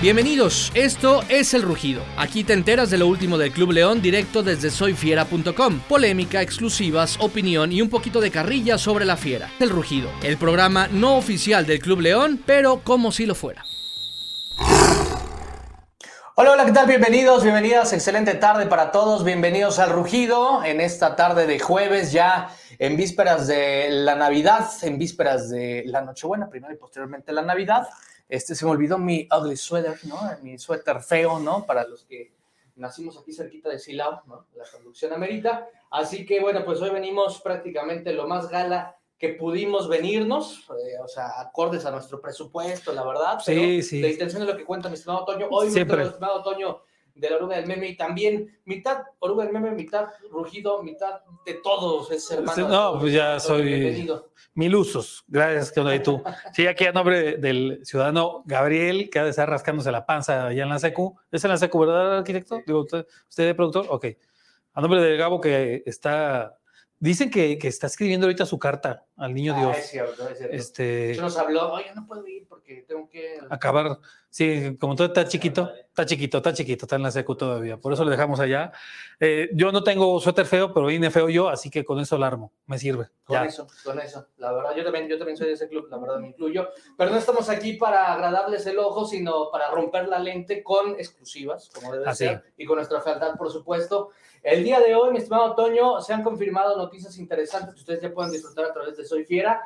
Bienvenidos, esto es El Rugido. Aquí te enteras de lo último del Club León directo desde soyfiera.com. Polémica, exclusivas, opinión y un poquito de carrilla sobre la fiera. El Rugido, el programa no oficial del Club León, pero como si lo fuera. Hola, hola, ¿qué tal? Bienvenidos, bienvenidas. Excelente tarde para todos. Bienvenidos al Rugido en esta tarde de jueves, ya en vísperas de la Navidad, en vísperas de la Nochebuena, primero y posteriormente la Navidad. Este se me olvidó mi ugly sweater, ¿no? Mi suéter feo, ¿no? Para los que nacimos aquí cerquita de Silao, ¿no? La conducción amerita. Así que bueno, pues hoy venimos prácticamente lo más gala que pudimos venirnos, eh, o sea, acordes a nuestro presupuesto, la verdad. Sí, sí. La intención es lo que cuenta mi estimado Toño. Hoy, mi estimado Toño, de la oruga del meme y también mitad oruga del meme, mitad rugido, mitad de todos, es hermano. No, pues ya soy mil usos. Gracias, que y tú. Sí, aquí a nombre del ciudadano Gabriel, que ha de estar rascándose la panza allá en la SECU. ¿Es en la SECU, verdad, arquitecto? Digo, ¿usted, usted es productor? Ok. A nombre de Gabo, que está Dicen que, que, está escribiendo ahorita su carta al niño ah, Dios. Es cierto, es cierto. Este, nos habló, oye, no puedo ir porque tengo que... Acabar, sí, como todo está chiquito, está chiquito, está chiquito, está en la secu todavía, por eso lo dejamos allá. Eh, yo no tengo suéter feo, pero vine feo yo, así que con eso alarmo, me sirve. Con eso, con eso, la verdad, yo también, yo también soy de ese club, la verdad me incluyo, pero no estamos aquí para agradarles el ojo, sino para romper la lente con exclusivas, como debe ser, y con nuestra fealdad, por supuesto. El día de hoy, mi estimado Toño, se han confirmado noticias interesantes que ustedes ya pueden disfrutar a través de Soy Fiera,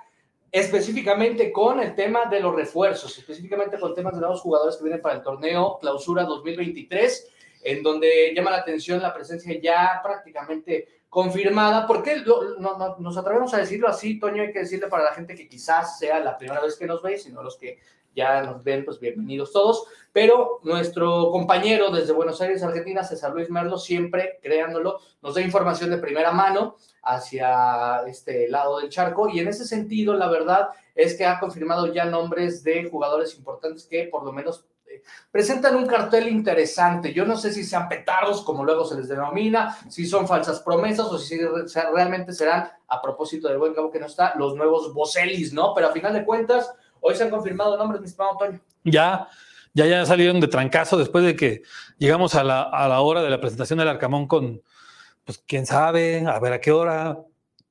específicamente con el tema de los refuerzos, específicamente con temas de nuevos jugadores que vienen para el torneo Clausura 2023, en donde llama la atención la presencia ya prácticamente confirmada. ¿Por qué no, nos atrevemos a decirlo así, Toño? Hay que decirle para la gente que quizás sea la primera vez que nos ve, sino los que ya nos ven, pues bienvenidos todos. Pero nuestro compañero desde Buenos Aires, Argentina, César Luis Merlo, siempre, creándolo, nos da información de primera mano hacia este lado del charco. Y en ese sentido, la verdad es que ha confirmado ya nombres de jugadores importantes que por lo menos eh, presentan un cartel interesante. Yo no sé si sean petardos, como luego se les denomina, si son falsas promesas o si realmente serán, a propósito del buen cabo que no está, los nuevos Bocelis, ¿no? Pero a final de cuentas, Hoy se han confirmado nombres, mi estimado Antonio. Ya, ya, ya salieron de trancazo después de que llegamos a la, a la hora de la presentación del Arcamón con, pues quién sabe, a ver a qué hora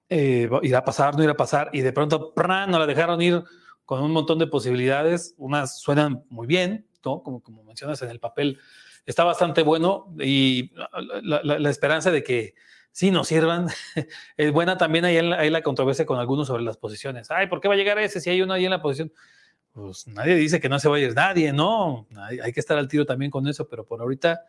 eh, irá a pasar, no irá a pasar, y de pronto ¡pran! nos la dejaron ir con un montón de posibilidades. Unas suenan muy bien, ¿no? Como, como mencionas en el papel, está bastante bueno y la, la, la esperanza de que sí nos sirvan. es buena también ahí, hay la controversia con algunos sobre las posiciones. Ay, ¿por qué va a llegar ese si hay uno ahí en la posición? Pues nadie dice que no se vaya nadie, ¿no? Hay, que estar al tiro también con eso, pero por ahorita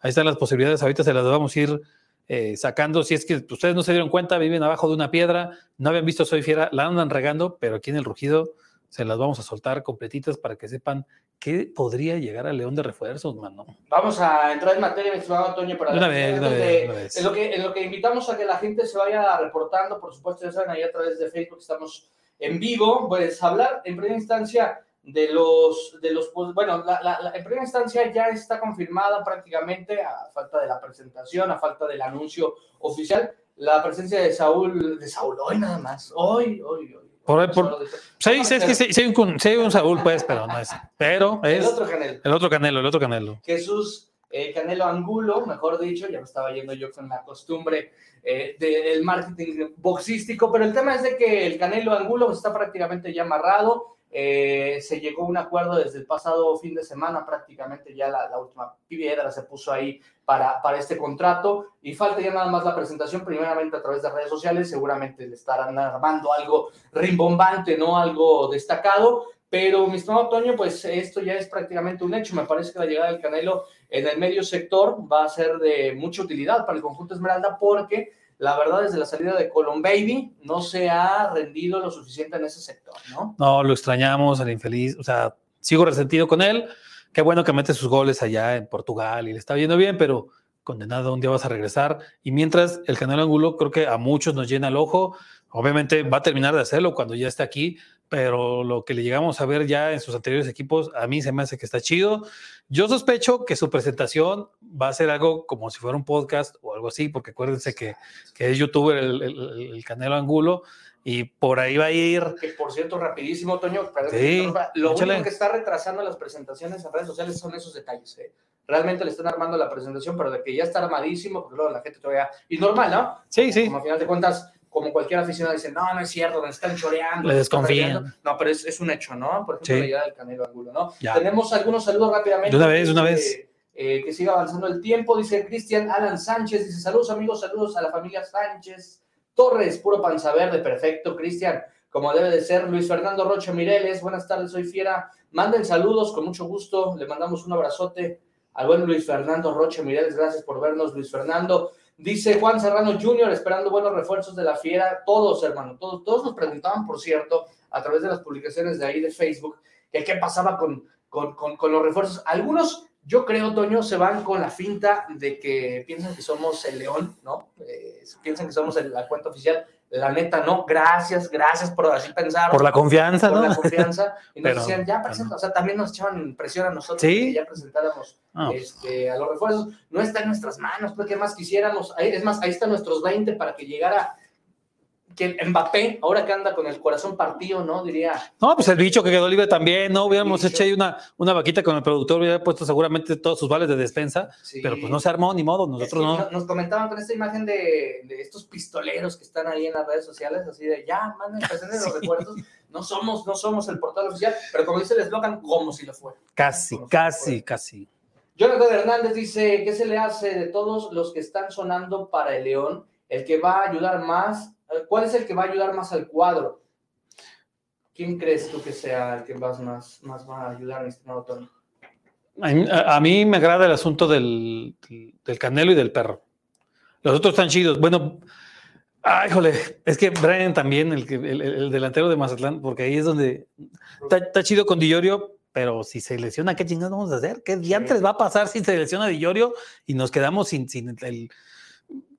ahí están las posibilidades, ahorita se las vamos a ir eh, sacando. Si es que ustedes no se dieron cuenta, viven abajo de una piedra, no habían visto Soy Fiera, la andan regando, pero aquí en el rugido se las vamos a soltar completitas para que sepan qué podría llegar al León de refuerzos, mano. Vamos a entrar en materia, mi estimado Antonio, para una vez, una vez, En, lo que, en lo que invitamos a que la gente se vaya reportando, por supuesto, ya saben, ahí a través de Facebook estamos en vivo, pues hablar en primera instancia de los, de los pues, bueno, la, la, en primera instancia ya está confirmada prácticamente, a falta de la presentación, a falta del anuncio oficial, la presencia de Saúl, de Saúl, hoy nada más, hoy, hoy, hoy por, por, sí, es que sí, hay un, sí, un Saúl, pues, pero no es. Pero es. El otro Canelo. El otro Canelo, el otro Canelo. Jesús eh, Canelo Angulo, mejor dicho, ya me estaba yendo yo con la costumbre eh, del marketing boxístico, pero el tema es de que el Canelo Angulo está prácticamente ya amarrado. Eh, se llegó a un acuerdo desde el pasado fin de semana, prácticamente ya la, la, última piedra se puso ahí para, para este contrato y falta ya nada más la presentación, primeramente a través de redes sociales, seguramente le estarán armando algo rimbombante, no algo destacado, pero mi estimado Toño, pues esto ya es prácticamente un hecho, me parece que la llegada del Canelo en el medio sector va a ser de mucha utilidad para el conjunto Esmeralda porque la verdad, desde la salida de Colon Baby, no se ha rendido lo suficiente en ese sector, ¿no? No, lo extrañamos, el infeliz, o sea, sigo resentido con él. Qué bueno que mete sus goles allá en Portugal y le está yendo bien, pero condenado, un día vas a regresar. Y mientras el Canelo Angulo creo que a muchos nos llena el ojo, obviamente va a terminar de hacerlo cuando ya esté aquí, pero lo que le llegamos a ver ya en sus anteriores equipos, a mí se me hace que está chido. Yo sospecho que su presentación va a ser algo como si fuera un podcast o algo así, porque acuérdense que, que es youtuber el, el, Canelo Angulo y por ahí va a ir. Que por cierto, rapidísimo, Toño, sí, lo único que está retrasando las presentaciones en redes sociales son esos detalles. ¿eh? Realmente le están armando la presentación, pero de que ya está armadísimo, porque luego la gente todavía. Y normal, ¿no? Sí, sí. Como a final de cuentas, como cualquier aficionado dice, no, no es cierto, me están choreando. Le desconfían. No, pero es, es, un hecho, ¿no? Por ejemplo, la llegada del Canelo Angulo, ¿no? Tenemos algunos saludos rápidamente. De una vez, de una vez. Eh, que siga avanzando el tiempo, dice Cristian Alan Sánchez, dice saludos amigos, saludos a la familia Sánchez Torres, puro panza verde, perfecto, Cristian, como debe de ser, Luis Fernando Rocha Mireles, buenas tardes, soy Fiera, manden saludos, con mucho gusto, le mandamos un abrazote al buen Luis Fernando Rocha Mireles, gracias por vernos, Luis Fernando, dice Juan Serrano Jr., esperando buenos refuerzos de la Fiera, todos hermano, todos, todos nos preguntaban, por cierto, a través de las publicaciones de ahí de Facebook, que qué pasaba con, con, con, los refuerzos, algunos yo creo, Toño, se van con la finta de que piensan que somos el león, ¿no? Eh, piensan que somos la cuenta oficial. La neta, no. Gracias, gracias por así pensar. Por la confianza, por ¿no? la confianza. Y nos decían, ya presenta, o sea, también nos echaban presión a nosotros ¿Sí? que ya presentáramos este, a los refuerzos. No está en nuestras manos, pues, ¿qué más quisiéramos? es más, ahí están nuestros 20 para que llegara que Mbappé, ahora que anda con el corazón partido, ¿no? Diría. No, pues el bicho que quedó libre también, ¿no? Hubiéramos hecho ahí una, una vaquita con el productor, hubiera puesto seguramente todos sus vales de despensa, pero pues no se armó ni modo, nosotros no. Nos comentaban con esta imagen de, de, estos pistoleros que están ahí en las redes sociales, así de ya, manden, presenten los recuerdos. No somos, no somos el portal oficial, pero como dice el eslogan, como si lo fuera. Casi, casi, casi. Jonathan Hernández dice, ¿qué se le hace de todos los que están sonando para el León? El que va a ayudar más ¿Cuál es el que va a ayudar más al cuadro? ¿Quién crees tú que sea el que más, más, más va a ayudar, mi estimado Tony? A, mí me agrada el asunto del, del, canelo y del perro. Los otros están chidos. Bueno, ay, jole, es que Brian también, el, el, el delantero de Mazatlán, porque ahí es donde está, chido con Dillorio, pero si se lesiona, ¿qué chingados vamos a hacer? ¿Qué diantres va a pasar si se lesiona Dillorio y nos quedamos sin, sin el,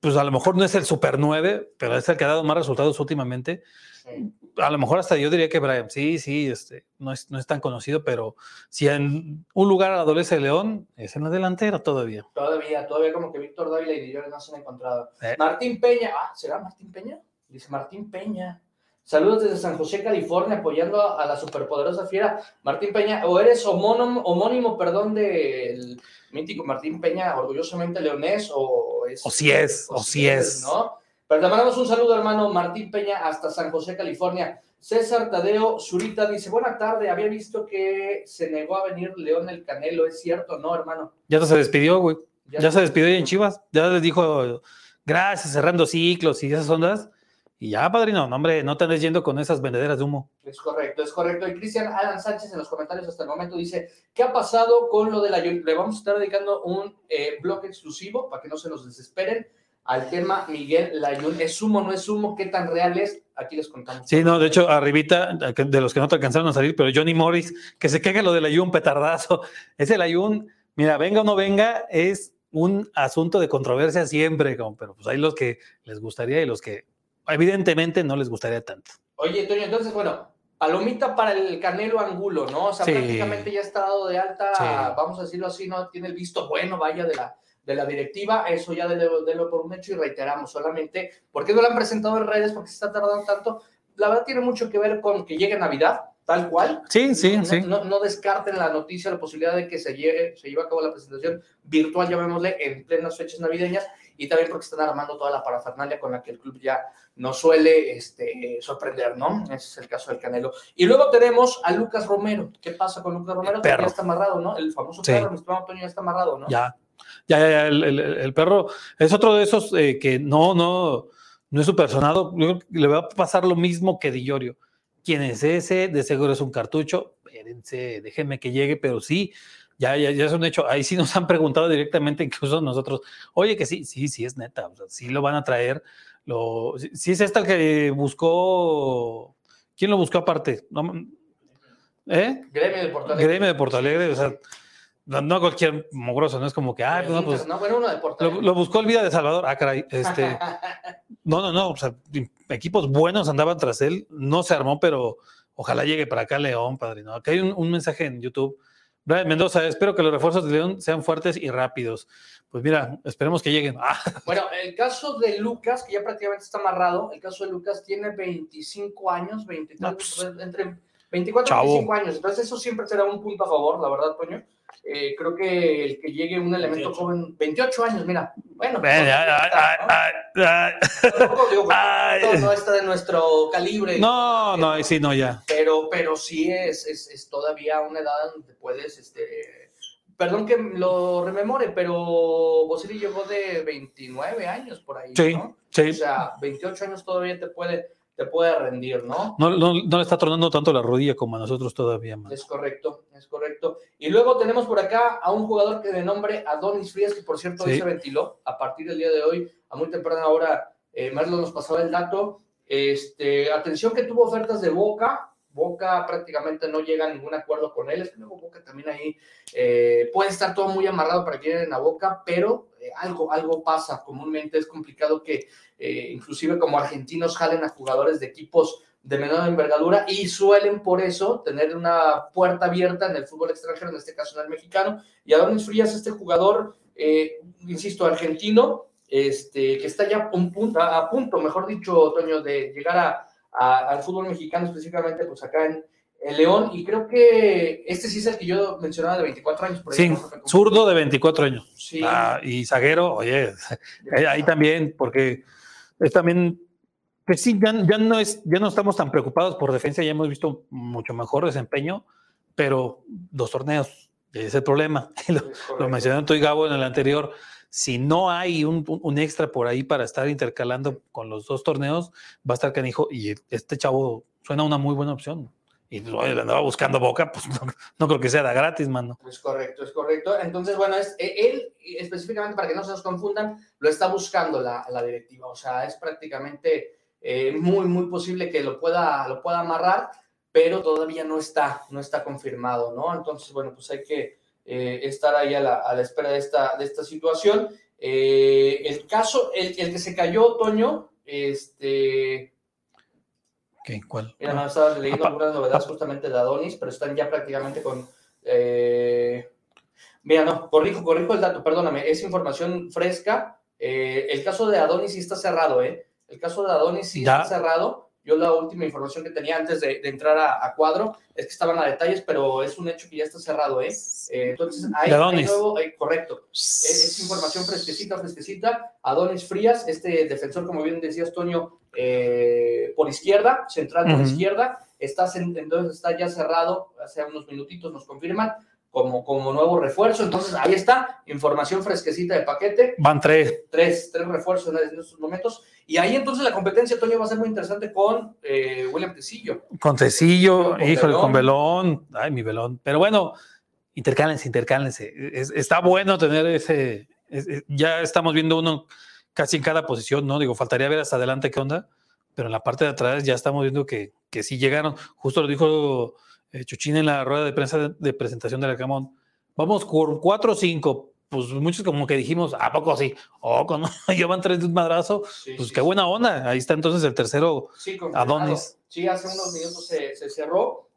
pues a lo mejor no es el super 9, pero es el que ha dado más resultados últimamente. A lo mejor hasta yo diría que Brian, sí, sí, este, no, es, no es tan conocido, pero si en un lugar adolece el León, es en la delantera todavía. Todavía, todavía como que Víctor Dávila y Dillon no se han encontrado. Eh. Martín Peña, ah, ¿será Martín Peña? Dice Martín Peña. Saludos desde San José, California, apoyando a la superpoderosa fiera. Martín Peña, o eres homónimo, homónimo perdón, del mítico Martín Peña, orgullosamente leonés, o es. O si es, o, si es. ¿no? Pero te mandamos un saludo, hermano Martín Peña, hasta San José, California. César Tadeo Zurita dice: Buena tarde, había visto que se negó a venir León el Canelo, ¿es cierto no, hermano? Ya se despidió, güey. Ya, se despidió en Chivas. Ya les dijo gracias, cerrando ciclos y esas ondas. Y ya, padrino, no, hombre, no te andes yendo con esas vendederas de humo. Es correcto, es correcto. Y Cristian Alan Sánchez en los comentarios hasta el momento dice, ¿qué ha pasado con lo de la... Le vamos a estar dedicando un eh, blog exclusivo para que no se nos desesperen al tema Miguel Layun. ¿Es humo, no es humo? ¿Qué tan real es? Aquí les contamos. Sí, no, de hecho, arribita, de los que no te alcanzaron a salir, pero Johnny Morris, que se queja lo del Layun petardazo. Ese Layun, mira, venga o no venga, es un asunto de controversia siempre, pero pues hay los que les gustaría y los que evidentemente no les gustaría tanto. Oye, Toño, entonces, bueno, palomita para el Canelo Angulo, ¿no? O sea, prácticamente ya está dado de alta, vamos a decirlo así, no tiene el visto bueno, vaya, de la, de la directiva, eso ya délo por un hecho y reiteramos solamente, ¿por qué no lo han presentado en redes? ¿Por qué se está tardando tanto? La verdad tiene mucho que ver con que llegue Navidad, tal cual. Sí, sí, no, sí. No, descarten la noticia, la posibilidad de que se lleve, se lleve a cabo la presentación virtual, llamémosle, en plenas fechas navideñas y también porque están armando toda la parafernalia con la que el club ya no suele este, sorprender, ¿no? Ese es el caso del Canelo. Y luego tenemos a Lucas Romero. ¿Qué pasa con Lucas Romero? Ya está amarrado, ¿no? El famoso perro, mi estimado Antonio, ya está amarrado, ¿no? Ya, ya, ya, el, perro es otro de esos eh, que no, no, no es su personado. Le va a pasar lo mismo que Dillorio. ¿Quién es ese? De seguro es un cartucho. Espérense, déjenme que llegue, pero sí, ya, ya, ya es un hecho. Ahí sí nos han preguntado directamente, incluso nosotros, oye, que sí, sí, sí es neta, o sea, sí lo van a traer. Lo, sí, es esta el que buscó, ¿quién lo buscó aparte? ¿Eh? Gremio de Porto Alegre. Gremio de Porto Alegre, o sea, no, cualquier mogroso, no es como que, ah, no, pues. No, bueno, uno de Porto Alegre. Lo, lo, buscó el Vida de Salvador, ah, caray, este. no, no, no, o sea, equipos buenos andaban tras él, no se armó, pero ojalá llegue para acá León, padrino. Acá hay un, un mensaje en YouTube Brian Mendoza, espero que los refuerzos de León sean fuertes y rápidos. Pues mira, esperemos que lleguen. Ah. Bueno, el caso de Lucas, que ya prácticamente está amarrado, el caso de Lucas tiene 25 años, 23, pues, entre 24 y 25 años. Entonces, eso siempre será un punto a favor, la verdad, Toño. Eh, creo que el que llegue un elemento joven, 28 años, mira, bueno, no, está de nuestro calibre. No, no, ahí sí, no, ya. Pero, pero sí es, es, es todavía una edad donde puedes, este, perdón que lo rememore, pero Bosili llegó de 29 años por ahí, sí, ¿no? Sí. O sea, 28 años todavía te puede te puede rendir, ¿no? No, no, no le está tronando tanto la rodilla como a nosotros todavía. más. Es correcto, es correcto. Y luego tenemos por acá a un jugador que de nombre Adonis Frías, que por cierto hoy se ventiló a partir del día de hoy, a muy temprana hora, eh, Merlo nos pasaba el dato. Este, atención que tuvo ofertas de Boca, Boca prácticamente no llega a ningún acuerdo con él. Es que luego Boca también ahí eh, puede estar todo muy amarrado para que lleguen a Boca, pero eh, algo, algo pasa. Comúnmente es complicado que eh, inclusive como argentinos jalen a jugadores de equipos de menor envergadura y suelen por eso tener una puerta abierta en el fútbol extranjero, en este caso en el mexicano. Y Adonis Frías, este jugador, insisto, argentino, este, que está ya un punto, a, punto, mejor dicho, Toño, de llegar a, al fútbol mexicano, específicamente pues acá en, León, y creo que este sí es el que yo mencionaba de 24 años. Por sí, zurdo de 24 años. Sí. Ah, y zaguero, oye, ahí también, porque es también, pues sí, ya, no es, ya no estamos tan preocupados por defensa, ya hemos visto mucho mejor desempeño, pero dos torneos, ese es el problema. lo, lo mencioné Antonio Gabo en el anterior. Si no hay un, un, extra por ahí para estar intercalando con los dos torneos, va a estar canijo. Y este chavo suena una muy buena opción y lo andaba buscando boca, pues no, creo que sea gratis, mano. Es correcto, es correcto. Entonces, bueno, es, e, él específicamente, para que no se nos confundan, lo está buscando la, la directiva. O sea, es prácticamente eh, muy, muy posible que lo pueda, lo pueda amarrar, pero todavía no está, no está confirmado, ¿no? Entonces, bueno, pues hay que eh, estar ahí a la, a la, espera de esta, de esta situación. Eh, el caso, el, el que se cayó, Toño, este ¿Qué? ¿Cuál? Mira, no, estaba leyendo algunas novedades justamente de Adonis, pero están ya prácticamente con. Eh... Mira, no, corrijo, corrijo el dato, perdóname, es información fresca. Eh, el caso de Adonis sí está cerrado, ¿eh? El caso de Adonis sí está cerrado. Yo la última información que tenía antes de, entrar a, cuadro es que estaban a detalles, pero es un hecho que ya está cerrado, ¿eh? eh entonces, hay, hay nuevo, correcto. Es, información fresquecita, fresquecita. Adonis Frías, este defensor, como bien decías, Toño, eh, por izquierda, central por izquierda, está, entonces está ya cerrado, hace unos minutitos nos confirman, como, como nuevo refuerzo. Entonces, ahí está, información fresquecita de paquete. Van tres. Tres, tres refuerzos en estos momentos. Y ahí entonces la competencia, Toño, va a ser muy interesante con eh, William Tecillo. Con Tecillo, híjole, con Belón. Ay, mi Belón. Pero bueno, intercálense, intercálense. está bueno tener ese. ya estamos viendo uno casi en cada posición, ¿no? Digo, faltaría ver hasta adelante qué onda. Pero en la parte de atrás ya estamos viendo que, que sí llegaron. Justo lo dijo eh, Chuchín en la rueda de prensa de, presentación del Arcamón. Vamos por cuatro o cinco. Pues muchos como que dijimos, ¿a poco así? Oh, cuando llevan tres de un madrazo, pues qué buena onda. Ahí está entonces el tercero, Adonis. Sí, hace unos minutos se, cerró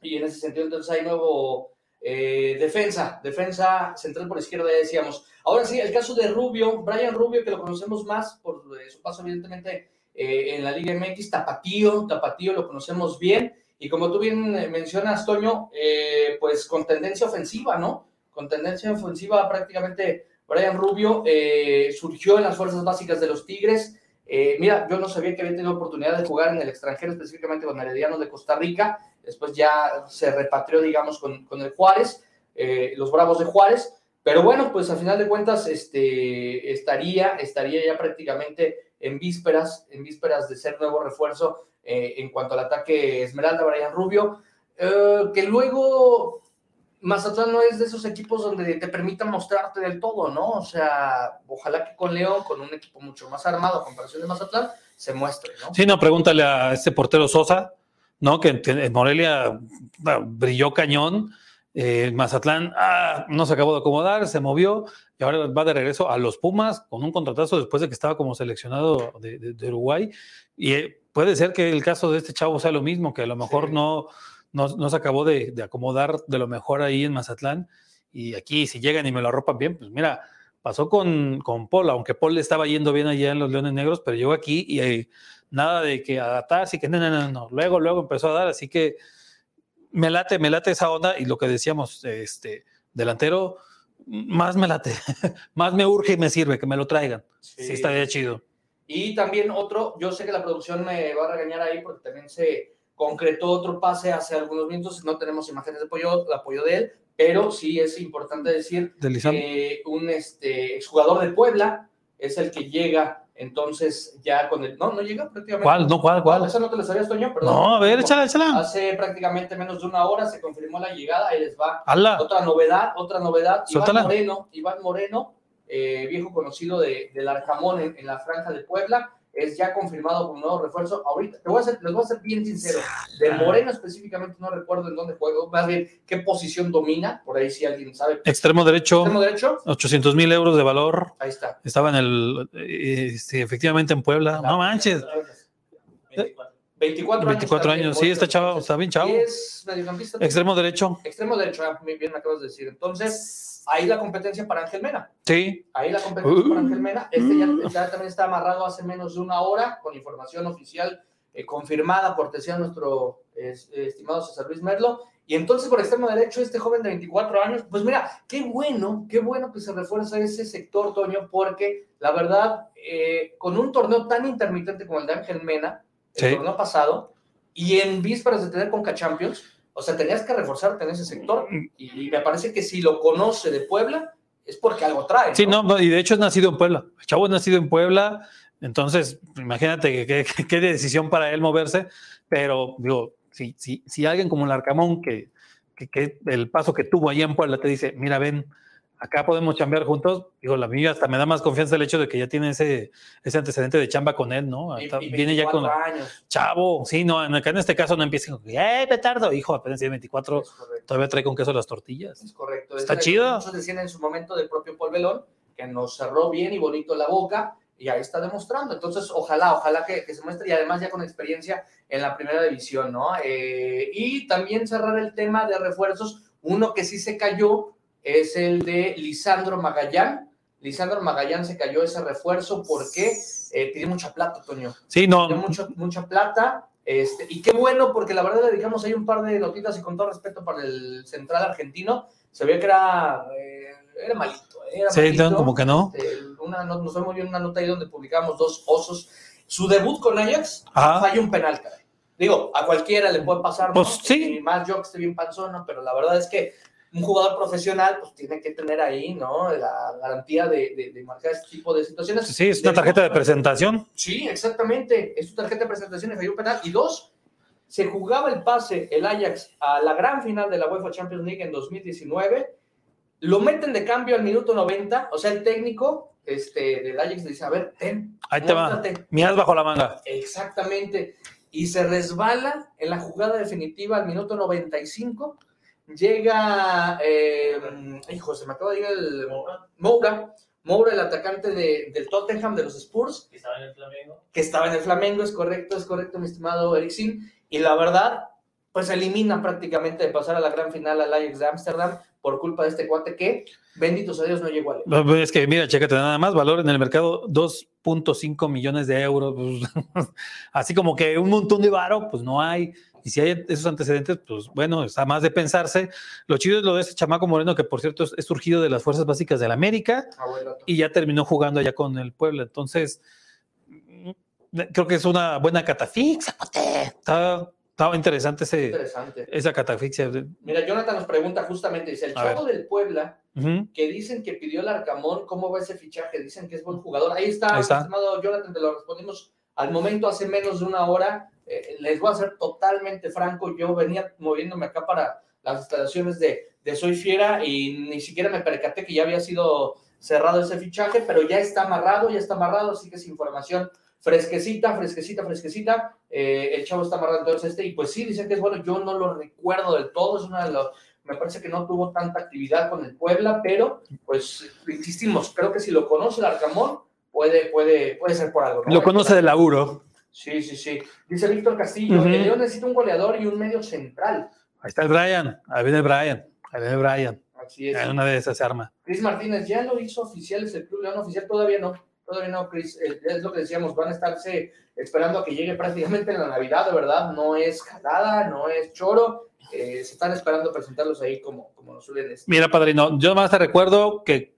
y en ese sentido entonces hay nuevo eh, defensa, defensa central por izquierda, ya decíamos. Ahora sí, el caso de Rubio, Brian Rubio, que lo conocemos más por eh, su paso evidentemente en la Liga MX, Tapatío, Tapatío lo conocemos bien y como tú bien eh, mencionas, Toño, eh, pues con tendencia ofensiva, ¿no? Con tendencia ofensiva prácticamente Brian Rubio eh, surgió en las fuerzas básicas de los Tigres. mira, yo no sabía que había tenido oportunidad de jugar en el extranjero, específicamente con Heredianos de Costa Rica. Después ya se repatrió, digamos, con, con el Juárez, los Bravos de Juárez. Pero bueno, pues a final de cuentas este, estaría, estaría ya prácticamente en vísperas, en vísperas de ser nuevo refuerzo eh, en cuanto al ataque Esmeralda, Brian Rubio, eh, que luego Mazatlán no es de esos equipos donde te permitan mostrarte del todo, ¿no? O sea, ojalá que con León, con un equipo mucho más armado comparación de Mazatlán, se muestre, ¿no? Sí, no, pregúntale a este portero Sosa, ¿no? Que en Morelia brilló cañón. Eh, Mazatlán ah, no se acabó de acomodar, se movió y ahora va de regreso a los Pumas con un contratazo después de que estaba como seleccionado de, Uruguay. Y puede ser que el caso de este chavo sea lo mismo, que a lo mejor no, no, no se acabó de, de, acomodar de lo mejor ahí en Mazatlán. Y aquí, si llegan y me lo arropan bien, pues mira, pasó con, con Paul, aunque Paul le estaba yendo bien allá en los Leones Negros, pero llegó aquí y eh, nada de que adaptarse y que no, no, no, no. Luego, luego empezó a dar, así que me late, me late esa onda y lo que decíamos, este delantero, más me late, más me urge y me sirve que me lo traigan. Sí, sí estaría chido. Y también otro, yo sé que la producción me va a regañar ahí porque también se concretó otro pase hace algunos minutos, no tenemos imágenes de apoyo, de apoyo de él, pero sí es importante decir que un este, exjugador de Puebla es el que llega entonces, ya con el. No, no llega prácticamente. ¿Cuál? No, ¿cuál? ¿Cuál? esa no te la sabías, Toño, perdón. No, a ver, échala, échala. Hace prácticamente menos de una hora se confirmó la llegada. Ahí les va. Otra novedad, otra novedad. Iván Moreno, Iván Moreno, eh, viejo conocido de, del Arcamón en, en, la Franja de Puebla es ya confirmado como nuevo refuerzo. Ahorita, te voy a ser, les voy a ser bien sincero. De Moreno específicamente no recuerdo en dónde juega, más bien qué posición domina, por ahí si alguien sabe. Extremo derecho. Extremo derecho. 800 mil euros de valor. Ahí está. Estaba en el, este, efectivamente en Puebla. no manches. 24. 24 años. 24 años, sí, está chavo, está bien chavo. Es mediocampista. Extremo derecho. Extremo derecho, ah, bien me acabas de decir. Entonces, ahí la competencia para Ángel Mena. Sí. Ahí la competencia para Ángel Mena. Este ya, ya, también está amarrado hace menos de una hora con información oficial eh, confirmada por de nuestro eh, estimado César Luis Merlo. Y entonces por extremo derecho, este joven de 24 años, pues mira, qué bueno, qué bueno que se refuerza ese sector, Toño, porque la verdad, eh, con un torneo tan intermitente como el de Ángel Mena, el sí. torneo pasado, y en vísperas de tener Conca Champions, o sea, tenías que reforzarte en ese sector y, me parece que si lo conoce de Puebla es porque algo trae. ¿no? Sí, no, y de hecho es nacido en Puebla. El chavo es nacido en Puebla, entonces imagínate qué, qué decisión para él moverse, pero digo, si, si, si alguien como el Arcamón, que, que, que, el paso que tuvo allá en Puebla te dice, mira, ven, acá podemos chambear juntos. Digo, la mía hasta me da más confianza el hecho de que ya tiene ese, ese antecedente de chamba con él, ¿no? Y, y viene ya con. Años. Chavo, sí, no, acá en este caso no empieza con, ¡eh, petardo! Hijo, apenas tiene 24, todavía trae con queso las tortillas. Es correcto. Está es chido. Muchos decían en su momento del propio Paul que nos cerró bien y bonito la boca y ahí está demostrando. Entonces, ojalá, ojalá que, que se muestre y además ya con experiencia en la primera división, ¿no? Eh, y también cerrar el tema de refuerzos, uno que sí se cayó es el de Lisandro Magallán. Lisandro Magallán se cayó ese refuerzo porque eh, pidió mucha plata, Toño. Sí, no. Pidió mucho, mucha plata. Este, y qué bueno, porque la verdad le dedicamos ahí un par de notitas y con todo respeto para el central argentino, se ve que era, eh, era malito. Era sí, malito. como que no. Eh, una, nos fue muy bien una nota ahí donde publicamos dos osos. Su debut con Ajax Ajá. falló un penal, caray. Digo, a cualquiera le puede pasar, ¿no? Pues sí. Y más yo que esté bien panzona, pero la verdad es que un jugador profesional pues tiene que tener ahí, ¿no? La garantía de, de, de marcar este tipo de situaciones. Sí, es una tarjeta de presentación. Sí, exactamente. Es tu tarjeta de presentación y falló un penal. Y dos, se jugaba el pase el Ajax a la gran final de la UEFA Champions League en 2019. Lo meten de cambio al minuto 90. O sea, el técnico este, del Ajax le dice, a ver, ten. Ahí te va. Miras bajo la manga. Exactamente. Y se resbala en la jugada definitiva al minuto 95 llega, eh, hijo, se me acaba de llegar el Moura, Moura, el atacante de, del Tottenham, de los Spurs. Que estaba en el Flamengo. Que estaba en el Flamengo, es correcto, es correcto, mi estimado Eriksen. Y la verdad, pues elimina prácticamente de pasar a la gran final al Ajax de Ámsterdam por culpa de este cuate que, benditos a Dios, no llegó a él. Es que, mira, chécate, nada más, valor en el mercado 2.5 millones de euros. Pues, así como que un montón de varo, pues no hay. Y si hay esos antecedentes, pues bueno, está más de pensarse. Lo chido es lo de ese chamaco moreno, que por cierto es, es surgido de las fuerzas básicas de la América Abuelo. y ya terminó jugando allá con el Puebla. Entonces, creo que es una buena catafixia. Está, está interesante, ese, Interesante. esa catafixia. Mira, Jonathan nos pregunta justamente, dice, el chavo del Puebla, que dicen que pidió el Arcamón, ¿cómo va ese fichaje? Dicen que es buen jugador. Ahí está, Ahí está. estimado Jonathan, te lo respondimos al momento hace menos de una hora. Eh, les voy a ser totalmente franco, yo venía moviéndome acá para las instalaciones de, de Soy Fiera y ni siquiera me percaté que ya había sido cerrado ese fichaje, pero ya está amarrado, ya está amarrado, así que es información fresquecita, fresquecita, fresquecita. Eh, el chavo está amarrado entonces este, y pues sí, dicen que es bueno, yo no lo recuerdo del todo, es una de los, me parece que no tuvo tanta actividad con el Puebla, pero pues insistimos, creo que si lo conoce el Arcamón, puede, puede, puede ser por algo. ¿no? Lo conoce de laburo. Sí, sí, sí. Dice Víctor Castillo, el León necesita un goleador y un medio central. Ahí está el Brian, ahí viene el Brian, ahí viene el Brian. Así es. Una de esas se arma. Chris Martínez ya lo hizo oficial, es el Club León oficial, todavía no. Todavía no, Chris. Eh, Es lo que decíamos, van a estarse esperando a que llegue prácticamente en la Navidad, de verdad. No es jalada, no es choro. eh, se están esperando presentarlos ahí como, como lo suelen decir. Mira, padrino, yo más te recuerdo que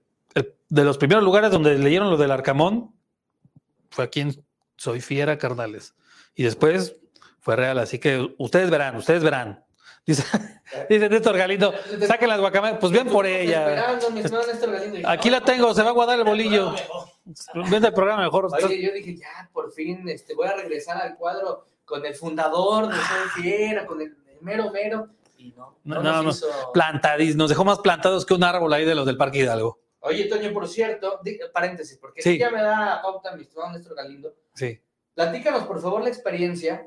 de los primeros lugares donde leyeron lo del Arcamón fue aquí en Soy Fiera, carnales. Y después fue real, así que ustedes verán, ustedes verán. Dice, dice Néstor Galindo, saquen las guacamayas, pues bien por ella. Aquí la tengo, se va a guardar el bolillo. Vente el programa mejor. Oye, yo dije, ya, por fin, este, voy a regresar al cuadro con el fundador de Soy Fiera, con el, mero mero. Y no, No, no, no, nos hizo- Plantadís, nos dejó más plantados que un árbol ahí de los del Parque Hidalgo. Oye, Toño, por cierto, di- paréntesis, porque Sí. ya me da pauta mi estimado Néstor Galindo. Sí. Platícanos, por favor, la experiencia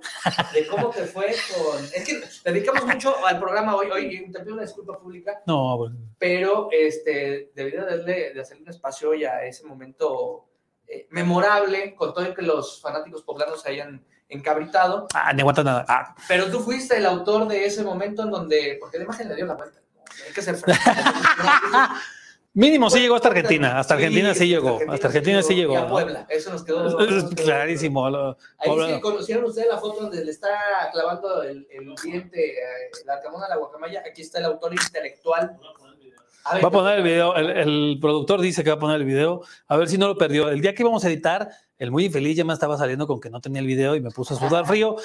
de cómo te fue con... Es que dedicamos mucho al programa hoy, hoy te pido una disculpa pública, No, bueno, pero este, debería darle, de hacerle un espacio hoy a ese momento eh, memorable, con todo el que los fanáticos poblanos se hayan encabritado, ah, ni aguanta nada. Ah, pero tú fuiste el autor de ese momento en donde, porque la imagen le dio la vuelta, ¿no? hay que ser franco. mínimo sí llegó hasta Argentina. Hasta Argentina sí llegó. Hasta Argentina sí llegó. Y a. Puebla, eso nos quedó... Es- clarísimo. lo- Ahí Puebla- sí conocieron ustedes la foto donde le está clavando el, el diente, eh, la arcamona a la guacamaya. Aquí está el autor intelectual. A ver, Va a poner el video, el, el productor dice que va a poner el video, a ver si no lo perdió. El día que íbamos a editar, el muy infeliz ya me estaba saliendo con que no tenía el video y me puso a sudar frío.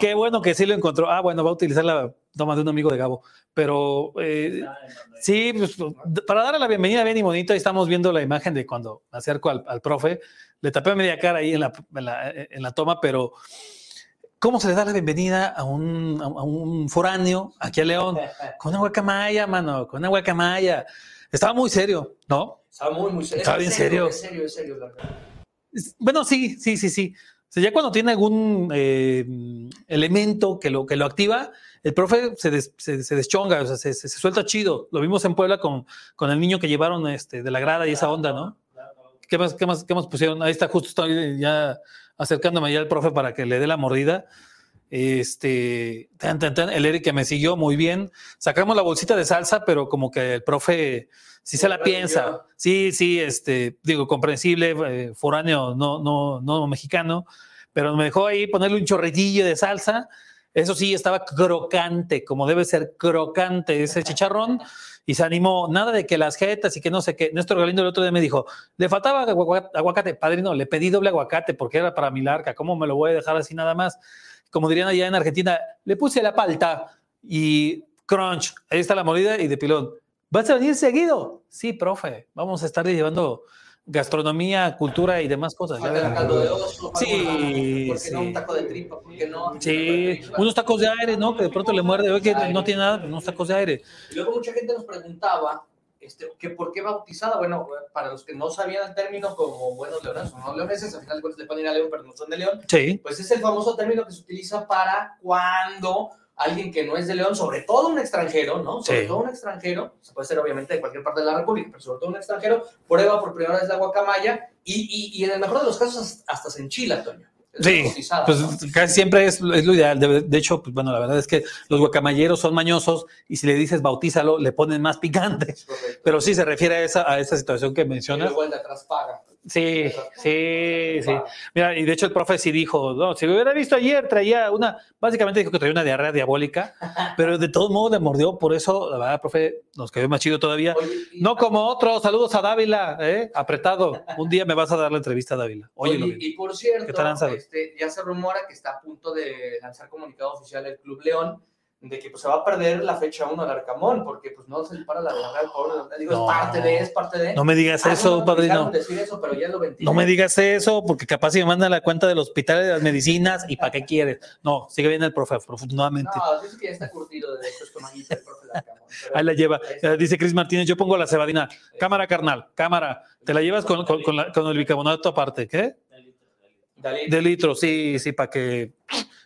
Qué bueno que sí lo encontró. Ah, bueno, va a utilizar la toma de un amigo de Gabo. Pero eh, sí, pues, para darle la bienvenida bien y bonito, ahí estamos viendo la imagen de cuando me acerco al, al profe. Le tapé media cara ahí en la, en la, en la toma, pero ¿cómo se le da la bienvenida a un, a un foráneo aquí a León? Con una guacamaya, mano, con una guacamaya. Estaba muy serio, ¿no? Estaba muy, muy serio. Estaba Es bien serio. serio. Es serio, es Bueno, sí, sí, sí, sí. O sea, ya cuando tiene algún eh, elemento que lo, que lo activa, el profe se, des- se, se deschonga, o sea, se, se- se suelta chido. Lo vimos en Puebla con, con el niño que llevaron este, de la grada y esa onda, ¿no? ¿Qué más, qué, más, ¿Qué más pusieron? Ahí está, justo estoy ya acercándome ya al profe para que le dé la mordida. Este, tan, tan, tan, el Eric que me siguió muy bien. Sacamos la bolsita de salsa, pero como que el profe sí se la piensa. Sí, sí, este, digo, comprensible, eh, foráneo, no, no, no mexicano, pero me dejó ahí ponerle un chorretillo de salsa. Eso sí, estaba crocante, como debe ser crocante ese chicharrón, y se animó. Nada de que las jetas y que no sé qué. Néstor Galindo el otro día me dijo: le faltaba agua- aguacate, padrino, le pedí doble aguacate porque era para mi larga. ¿Cómo me lo voy a dejar así nada más? Como dirían allá en Argentina, le puse la palta y crunch. Ahí está la molida y de pilón. ¿Vas a venir seguido? Sí, profe. Vamos a estarle llevando gastronomía, cultura y demás cosas. ya Falta verán. caldo de oso, Sí, ¿por qué sí. no un taco de tripa? ¿Por qué no? Sí, unos tacos de aire, ¿no? Que de pronto le muerde, oye, que no tiene nada, unos tacos de aire. Y luego mucha gente nos preguntaba este, que por qué bautizada. Bueno, para los que no sabían el término como buenos leoneses o no leoneses, al final de cuentas le ponen a León, pero no son de León, Sí, pues es el famoso término que se utiliza para cuando alguien que no es de León, sobre todo un extranjero, ¿no? Sobre Sí. todo un extranjero, se puede ser obviamente de cualquier parte de la República, pero sobre todo un extranjero, prueba por primera vez la guacamaya y, y, y en el mejor de los casos hasta se enchila, Toño. Sí, pues ¿no? casi siempre es, es lo ideal. De, de hecho, pues, bueno, la verdad es que los guacamayeros son mañosos y si le dices bautízalo, le ponen más picante. Pero sí se refiere a esa, a esa situación que mencionas. atrás paga. Sí, sí, sí. Mira, y de hecho el profe sí dijo, no, si lo hubiera visto ayer, traía una, básicamente dijo que traía una diarrea diabólica, pero de todos modos le mordió, por eso, la verdad, profe, nos quedó más chido todavía. No como otro, saludos a Dávila, ¿eh? apretado. Un día me vas a dar la entrevista a Dávila. Oye, Oye, y por cierto, este, ya se rumora que está a punto de lanzar comunicado oficial el Club León de que pues, se va a perder la fecha 1 del Arcamón, porque pues no se le para la verdad al pobre. Digo, No. es parte de, es parte de. no me digas Ah, eso, no, padrino. dejaron decir eso, pero ya lo ventilan. No me digas eso, porque capaz si me mandan la cuenta del hospital de las medicinas y para qué quieres. No, sigue bien el profe, afortunadamente. No, dice que ya está curtido de su estomaguito el profe del Arcamón. Ahí la lleva. Eh, Dice Cris Martínez, yo pongo la cebadina. Cámara, carnal, cámara. Te la llevas con, con- con la- con el bicarbonato aparte, ¿qué? Dalí. De litro, sí, sí, para que,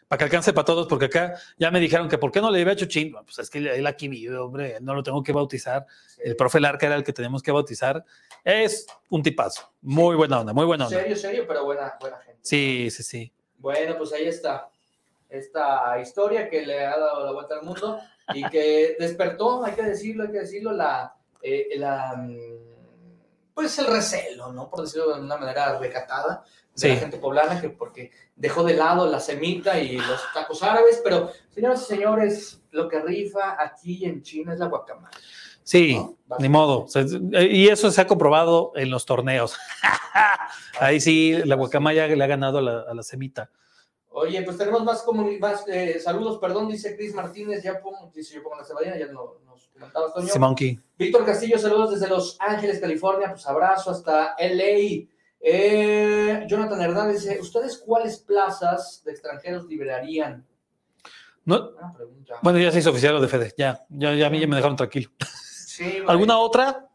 para que alcance para todos, porque acá ya me dijeron que ¿por qué no le llevé a Chuchín? Pues es que él aquí vive, hombre, no lo tengo que bautizar. El profe Larca era el que tenemos que bautizar. Es un tipazo. Muy buena onda, muy buena onda. Serio, serio, pero buena, buena gente. Sí, sí, sí. Bueno, pues ahí está. esta historia que le ha dado la vuelta al mundo y que despertó, hay que decirlo, hay que decirlo, la, eh, la mm, pues el recelo, ¿no? Por decirlo de una manera recatada de la gente poblana, que porque dejó de lado la semita y los tacos árabes, pero señoras y señores, lo que rifa aquí en China es la guacamaya. Sí, ni modo. Y eso se ha comprobado en los torneos. Ahí sí, la guacamaya le ha ganado a la, semita. Oye, pues tenemos más, más eh, saludos, perdón, dice Cris Martínez, ya pongo, dice yo pongo la cebadina, ya nos comentabas, Toño. Víctor Castillo, saludos desde Los Ángeles, California, pues abrazo hasta LA. Eh, Jonathan Hernández dice, ¿ustedes cuáles plazas de extranjeros liberarían? No, bueno, ya se hizo oficial lo de Fede, ya, ya, ya a mí ya me dejaron tranquilo. ¿Alguna otra?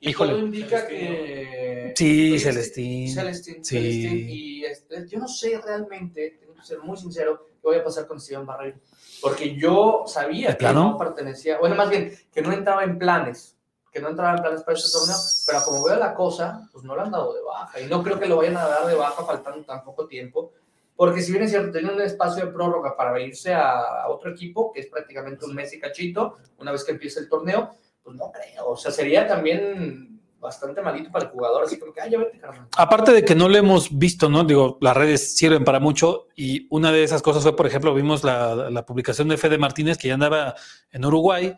Híjole. indica que. Sí, Celestín. Celestín. Sí. Y este, yo no sé realmente, ser muy sincero, qué voy a pasar con Steven Barreiro. Porque yo sabía que no pertenecía, bueno, más bien, que no entraba en planes, que no entraba en planes para este torneo, pero como veo la cosa, pues no lo han dado de baja. Y no creo que lo vayan a dar de baja faltando tan poco tiempo. Porque si bien es cierto, tiene un espacio de prórroga para irse a, a otro equipo, que es prácticamente un mes y cachito, una vez que empiece el torneo, pues no creo. O sea, sería también bastante malito para el jugador, así como que, ay, ya vete, carnal. Aparte de que no lo hemos visto, ¿no? Digo, las redes sirven para mucho y una de esas cosas fue, por ejemplo, vimos la, publicación de Fede Martínez que ya andaba en Uruguay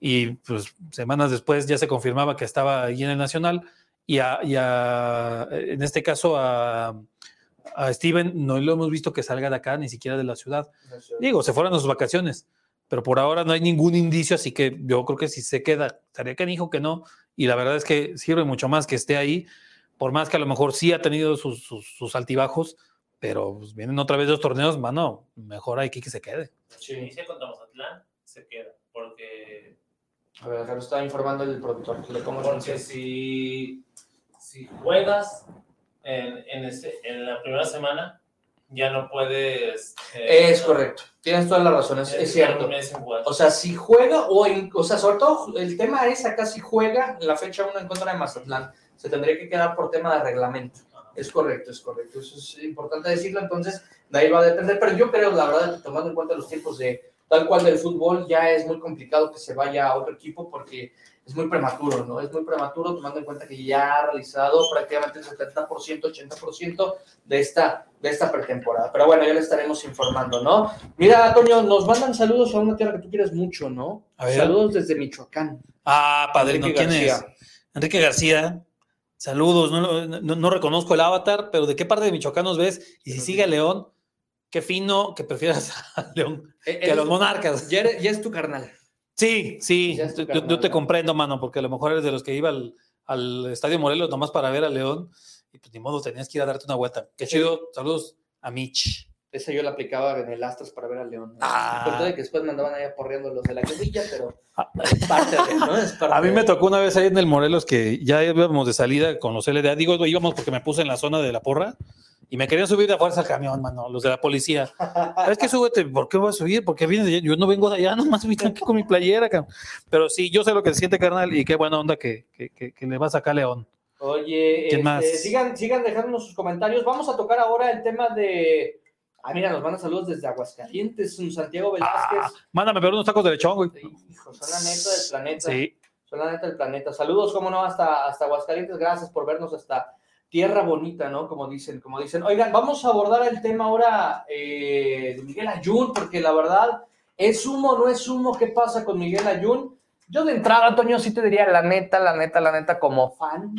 y pues semanas después ya se confirmaba que estaba ahí en el Nacional y, a, en este caso a, a Steven no lo hemos visto que salga de acá, ni siquiera de la ciudad. Digo, se fueron a sus vacaciones pero por ahora no hay ningún indicio, así que yo creo que si se queda, estaría que dijo que no, y la verdad es que sirve mucho más que esté ahí, por más que a lo mejor sí ha tenido sus, sus, altibajos, pero pues, vienen otra vez dos torneos, mano, mejor hay que que se quede. Si inicia contra Mazatlán, se queda, porque... A ver, acá lo está informando el productor. Le pongo porque si, si juegas en, en, en la primera semana, ya no puedes. Eh, es correcto, tienes toda la razón, es, cierto. O sea, si juega, o, o sea, sobre todo el tema es acá si juega la fecha 1 en contra de Mazatlán, se tendría que quedar por tema de reglamento. Es correcto, es correcto. Eso es importante decirlo, entonces de ahí va a depender. Pero yo creo, la verdad, tomando en cuenta los tiempos de tal cual del fútbol, ya es muy complicado que se vaya a otro equipo porque es muy prematuro, ¿no? Es muy prematuro tomando en cuenta que ya ha realizado prácticamente el 70%, 80% de esta, de esta pretemporada. Pero bueno, ya le estaremos informando, ¿no? Mira, Antonio, nos mandan saludos a una tierra que tú quieres mucho, ¿no? Saludos desde Michoacán. Ah, padre, ¿quién es? Enrique García. Saludos, no, no, reconozco el avatar, pero ¿de qué parte de Michoacán nos ves? Y si sigue a León, qué fino que prefieras a León eh, que a los monarcas. Ya, ya es tu carnal. Sí, sí, yo, te comprendo, mano, porque a lo mejor eres de los que iba al, Estadio Morelos nomás para ver a León y pues ni modo, tenías que ir a darte una vuelta. Qué chido, saludos a Mitch. Esa yo la aplicaba en el Astros para ver a León. Ah. de que después mandaban ahí aporreando los de la querilla, pero ah. es parte de, ¿no? a mí me tocó una vez ahí en el Morelos que ya íbamos de salida con los LDA. Digo, íbamos porque me puse en la zona de la porra y me querían subir de fuerza al camión, mano, los de la policía. Es que súbete, ¿por qué voy a subir? Porque viene de allá. Yo no vengo de allá, nomás vine aquí con mi playera, Pero sí, yo sé lo que se siente, carnal, y qué buena onda que, que, que, le va a sacar León. Oye, este, Sigan, sigan dejándonos sus comentarios. Vamos a tocar ahora el tema de. Ah, mira, nos mandan saludos desde Aguascalientes, Santiago Velázquez. Ah, mándame, pero unos tacos de lechón, güey. Hijo, son la neta del planeta. Sí. Son la neta del planeta. Saludos, cómo no, hasta, hasta Aguascalientes. Gracias por vernos hasta tierra bonita, ¿no? Como dicen, como dicen. Oigan, vamos a abordar el tema ahora eh, de Miguel Ayun, porque la verdad, ¿es humo no es humo? ¿Qué pasa con Miguel Ayun? Yo de entrada, Antonio, sí te diría la neta, la neta, la neta, como fan,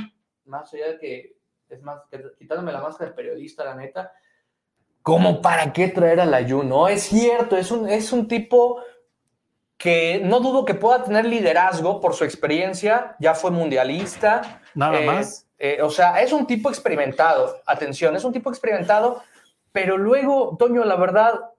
más allá de que, es más, quitándome la máscara de periodista, la neta, ¿cómo para qué traer al Ayun? No, es cierto, es un, es un tipo que no dudo que pueda tener liderazgo por su experiencia, ya fue mundialista. Nada eh, más eh, o sea, es un tipo experimentado, atención, es un tipo experimentado, pero luego, Toño, la verdad,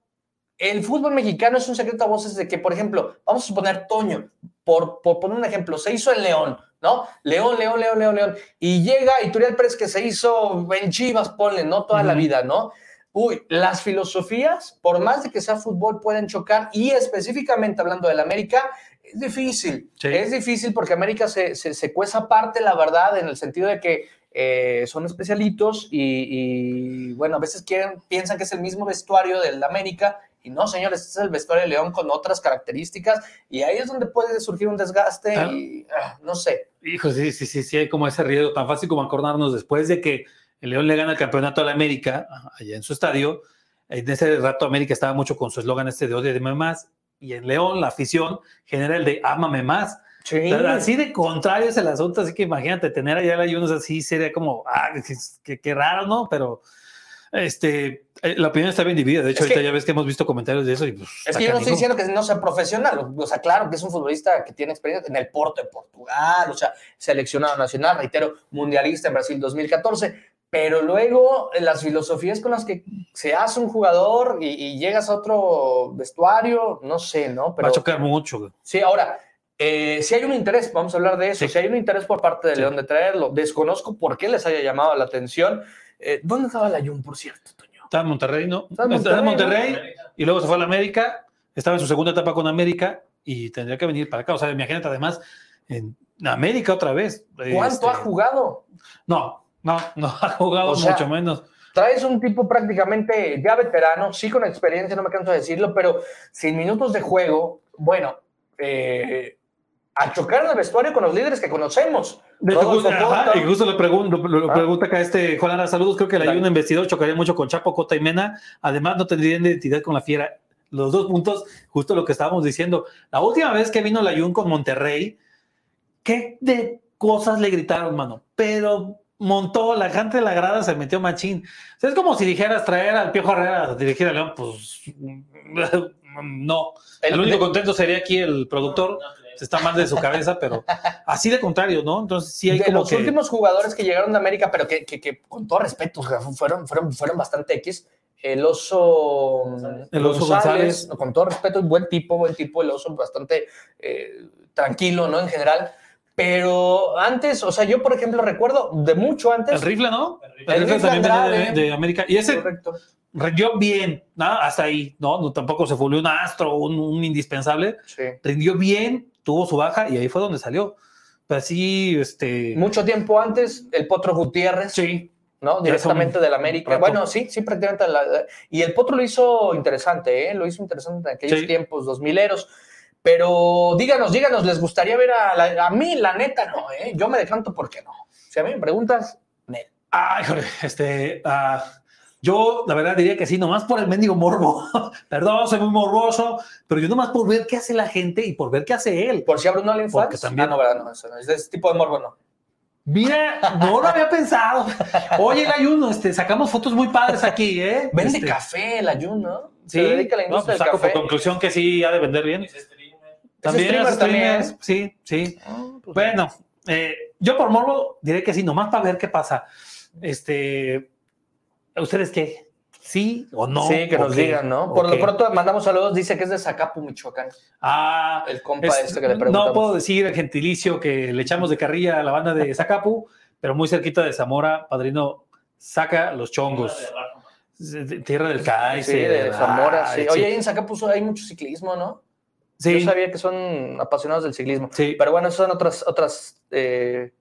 el fútbol mexicano es un secreto a voces de que, por ejemplo, vamos a suponer Toño, por, por poner un ejemplo, se hizo en León, ¿no? León, León, León, León, León. Y llega Ituriel Pérez que se hizo en Chivas, ponle, ¿no? Toda la vida, ¿no? Uy, las filosofías, por más de que sea fútbol, pueden chocar y específicamente hablando del América, es difícil, es difícil porque América se, se, cueza aparte, la verdad, en el sentido de que eh, son especialitos y, bueno, a veces quieren, piensan que es el mismo vestuario del América Y no, señores, este es el vestuario de León con otras características y ahí es donde puede surgir un desgaste Ah. y ah, no sé. Hijo, sí, sí, sí, sí, hay como ese riesgo tan fácil como acordarnos después de que el León le gana el campeonato a la América, allá en su estadio. En ese rato América estaba mucho con su eslogan este de odio de más y en León la afición genera el de ámame más. Sí. Así de contrario es el asunto, así que imagínate tener allá el ayunos así sería como, ah, qué, qué raro, ¿no? Pero este, eh, la opinión está bien dividida. De hecho, Es ahorita que- ya ves que hemos visto comentarios de eso y pues, Es que yo no estoy diciendo que no sea profesional, o sea, claro que es un futbolista que tiene experiencia en el Porto de Portugal, o sea, seleccionado nacional, reitero, mundialista en Brasil 2014, pero luego eh, las filosofías con las que se hace un jugador y, y llegas a otro vestuario, no sé, ¿no? Va Pero a chocar mucho. güey. sí, ahora, eh, si hay un interés, vamos a hablar de eso, Sí. si hay un interés por parte de Sí. León de traerlo, desconozco por qué les haya llamado la atención. Eh, ¿Dónde estaba la Jun, por cierto, Toño? Estaba en Monterrey, ¿no? Estaba en Estaba en Monterrey, Monterrey y luego se fue a la América. Estaba en su segunda etapa con América y tendría que venir para acá. O sea, imagínate además en América otra vez. ¿Cuánto Este, ha jugado? No, no, no ha jugado O sea, mucho menos. Traes un tipo prácticamente ya veterano, sí con experiencia, no me canso de decirlo, pero sin minutos de juego, bueno, eh, a chocar en el vestuario con los líderes que conocemos. De hecho, justo, ajá, y justo le pregunto, lo, lo Ah. pregunta acá este Juan Lara, saludos, creo que la Dale. Ayuna en vestidor chocaría mucho con Chapo, Cota y Mena, además no tendrían identidad con la Fiera. Los dos puntos, justo lo que estábamos diciendo. La última vez que vino la Ayun con Monterrey, ¿qué de cosas le gritaron, mano? Pero montó, la gente de la grada se metió machín. O sea, es como si dijeras traer al Piojo Herrera a dirigir a León, pues no. El, El- único contento sería aquí el productor No se está mal de su cabeza, pero así de contrario, ¿no? Entonces sí hay de como los que... últimos jugadores que llegaron de América, pero que, que- que, con todo respeto, fueron, fueron, fueron bastante X. El oso González. El Oso González. con todo respeto, buen tipo, buen tipo, el oso bastante eh, tranquilo, ¿no? En general. Pero antes, o sea, yo por ejemplo recuerdo de mucho antes. El rifle, ¿no? El El rifle. rifle también de, de América. Y ese Correcto. rindió bien, ¿no? Hasta ahí, ¿no? no tampoco se volvió un astro, un, un indispensable. Sí. Rindió bien, tuvo su baja y ahí fue donde salió. Pero sí, este... Mucho tiempo antes, el Potro Gutiérrez, Sí, ¿no? Directamente del América. rato. Bueno, sí, sí, prácticamente. la- y el Potro lo hizo interesante, ¿eh? Lo hizo interesante en aquellos Sí. tiempos, dos mileros. Pero díganos, díganos, ¿les gustaría ver a, la- a mí? La neta, no, ¿eh? Yo me decanto porque no. Si a mí me preguntas, neta. Ay, joder, este, ah, yo la verdad diría que sí, nomás por el mendigo morbo. Perdón, soy muy morboso, pero yo nomás por ver qué hace la gente y por ver qué hace él. Por si abro un OnlyFans. Porque también- Ah, no, ¿verdad? No, eso no, es de ese tipo de morbo, no. Mira, no lo había pensado. Oye, el ayuno, este, sacamos fotos muy padres aquí, ¿eh? Vende Este, café el Ayun, ¿no? Sí, Se dedica a la no, industria pues saco del café. por conclusión que sí ha de vender bien. Es streamer. También streamers, también. sí, sí. Ah, pues, Bueno, eh, yo por morbo diré que sí, nomás para ver qué pasa. Este, ¿ustedes qué? ¿Sí o no? sí, que ¿O nos qué? digan, ¿no? ¿O Por lo pronto mandamos saludos, dice que es de Zacapu, Michoacán. Ah, El compa es- este que le preguntamos. no puedo decir el gentilicio que le echamos de carrilla a la banda de Zacapu, pero muy cerquita de Zamora, padrino, saca los chongos. Tierra del Cáiz. Sí, de Zamora, sí. Oye, ahí en Zacapu hay mucho ciclismo, ¿no? Sí, Yo sabía que son apasionados del ciclismo. sí. Pero bueno, esas son otras, otras. eh,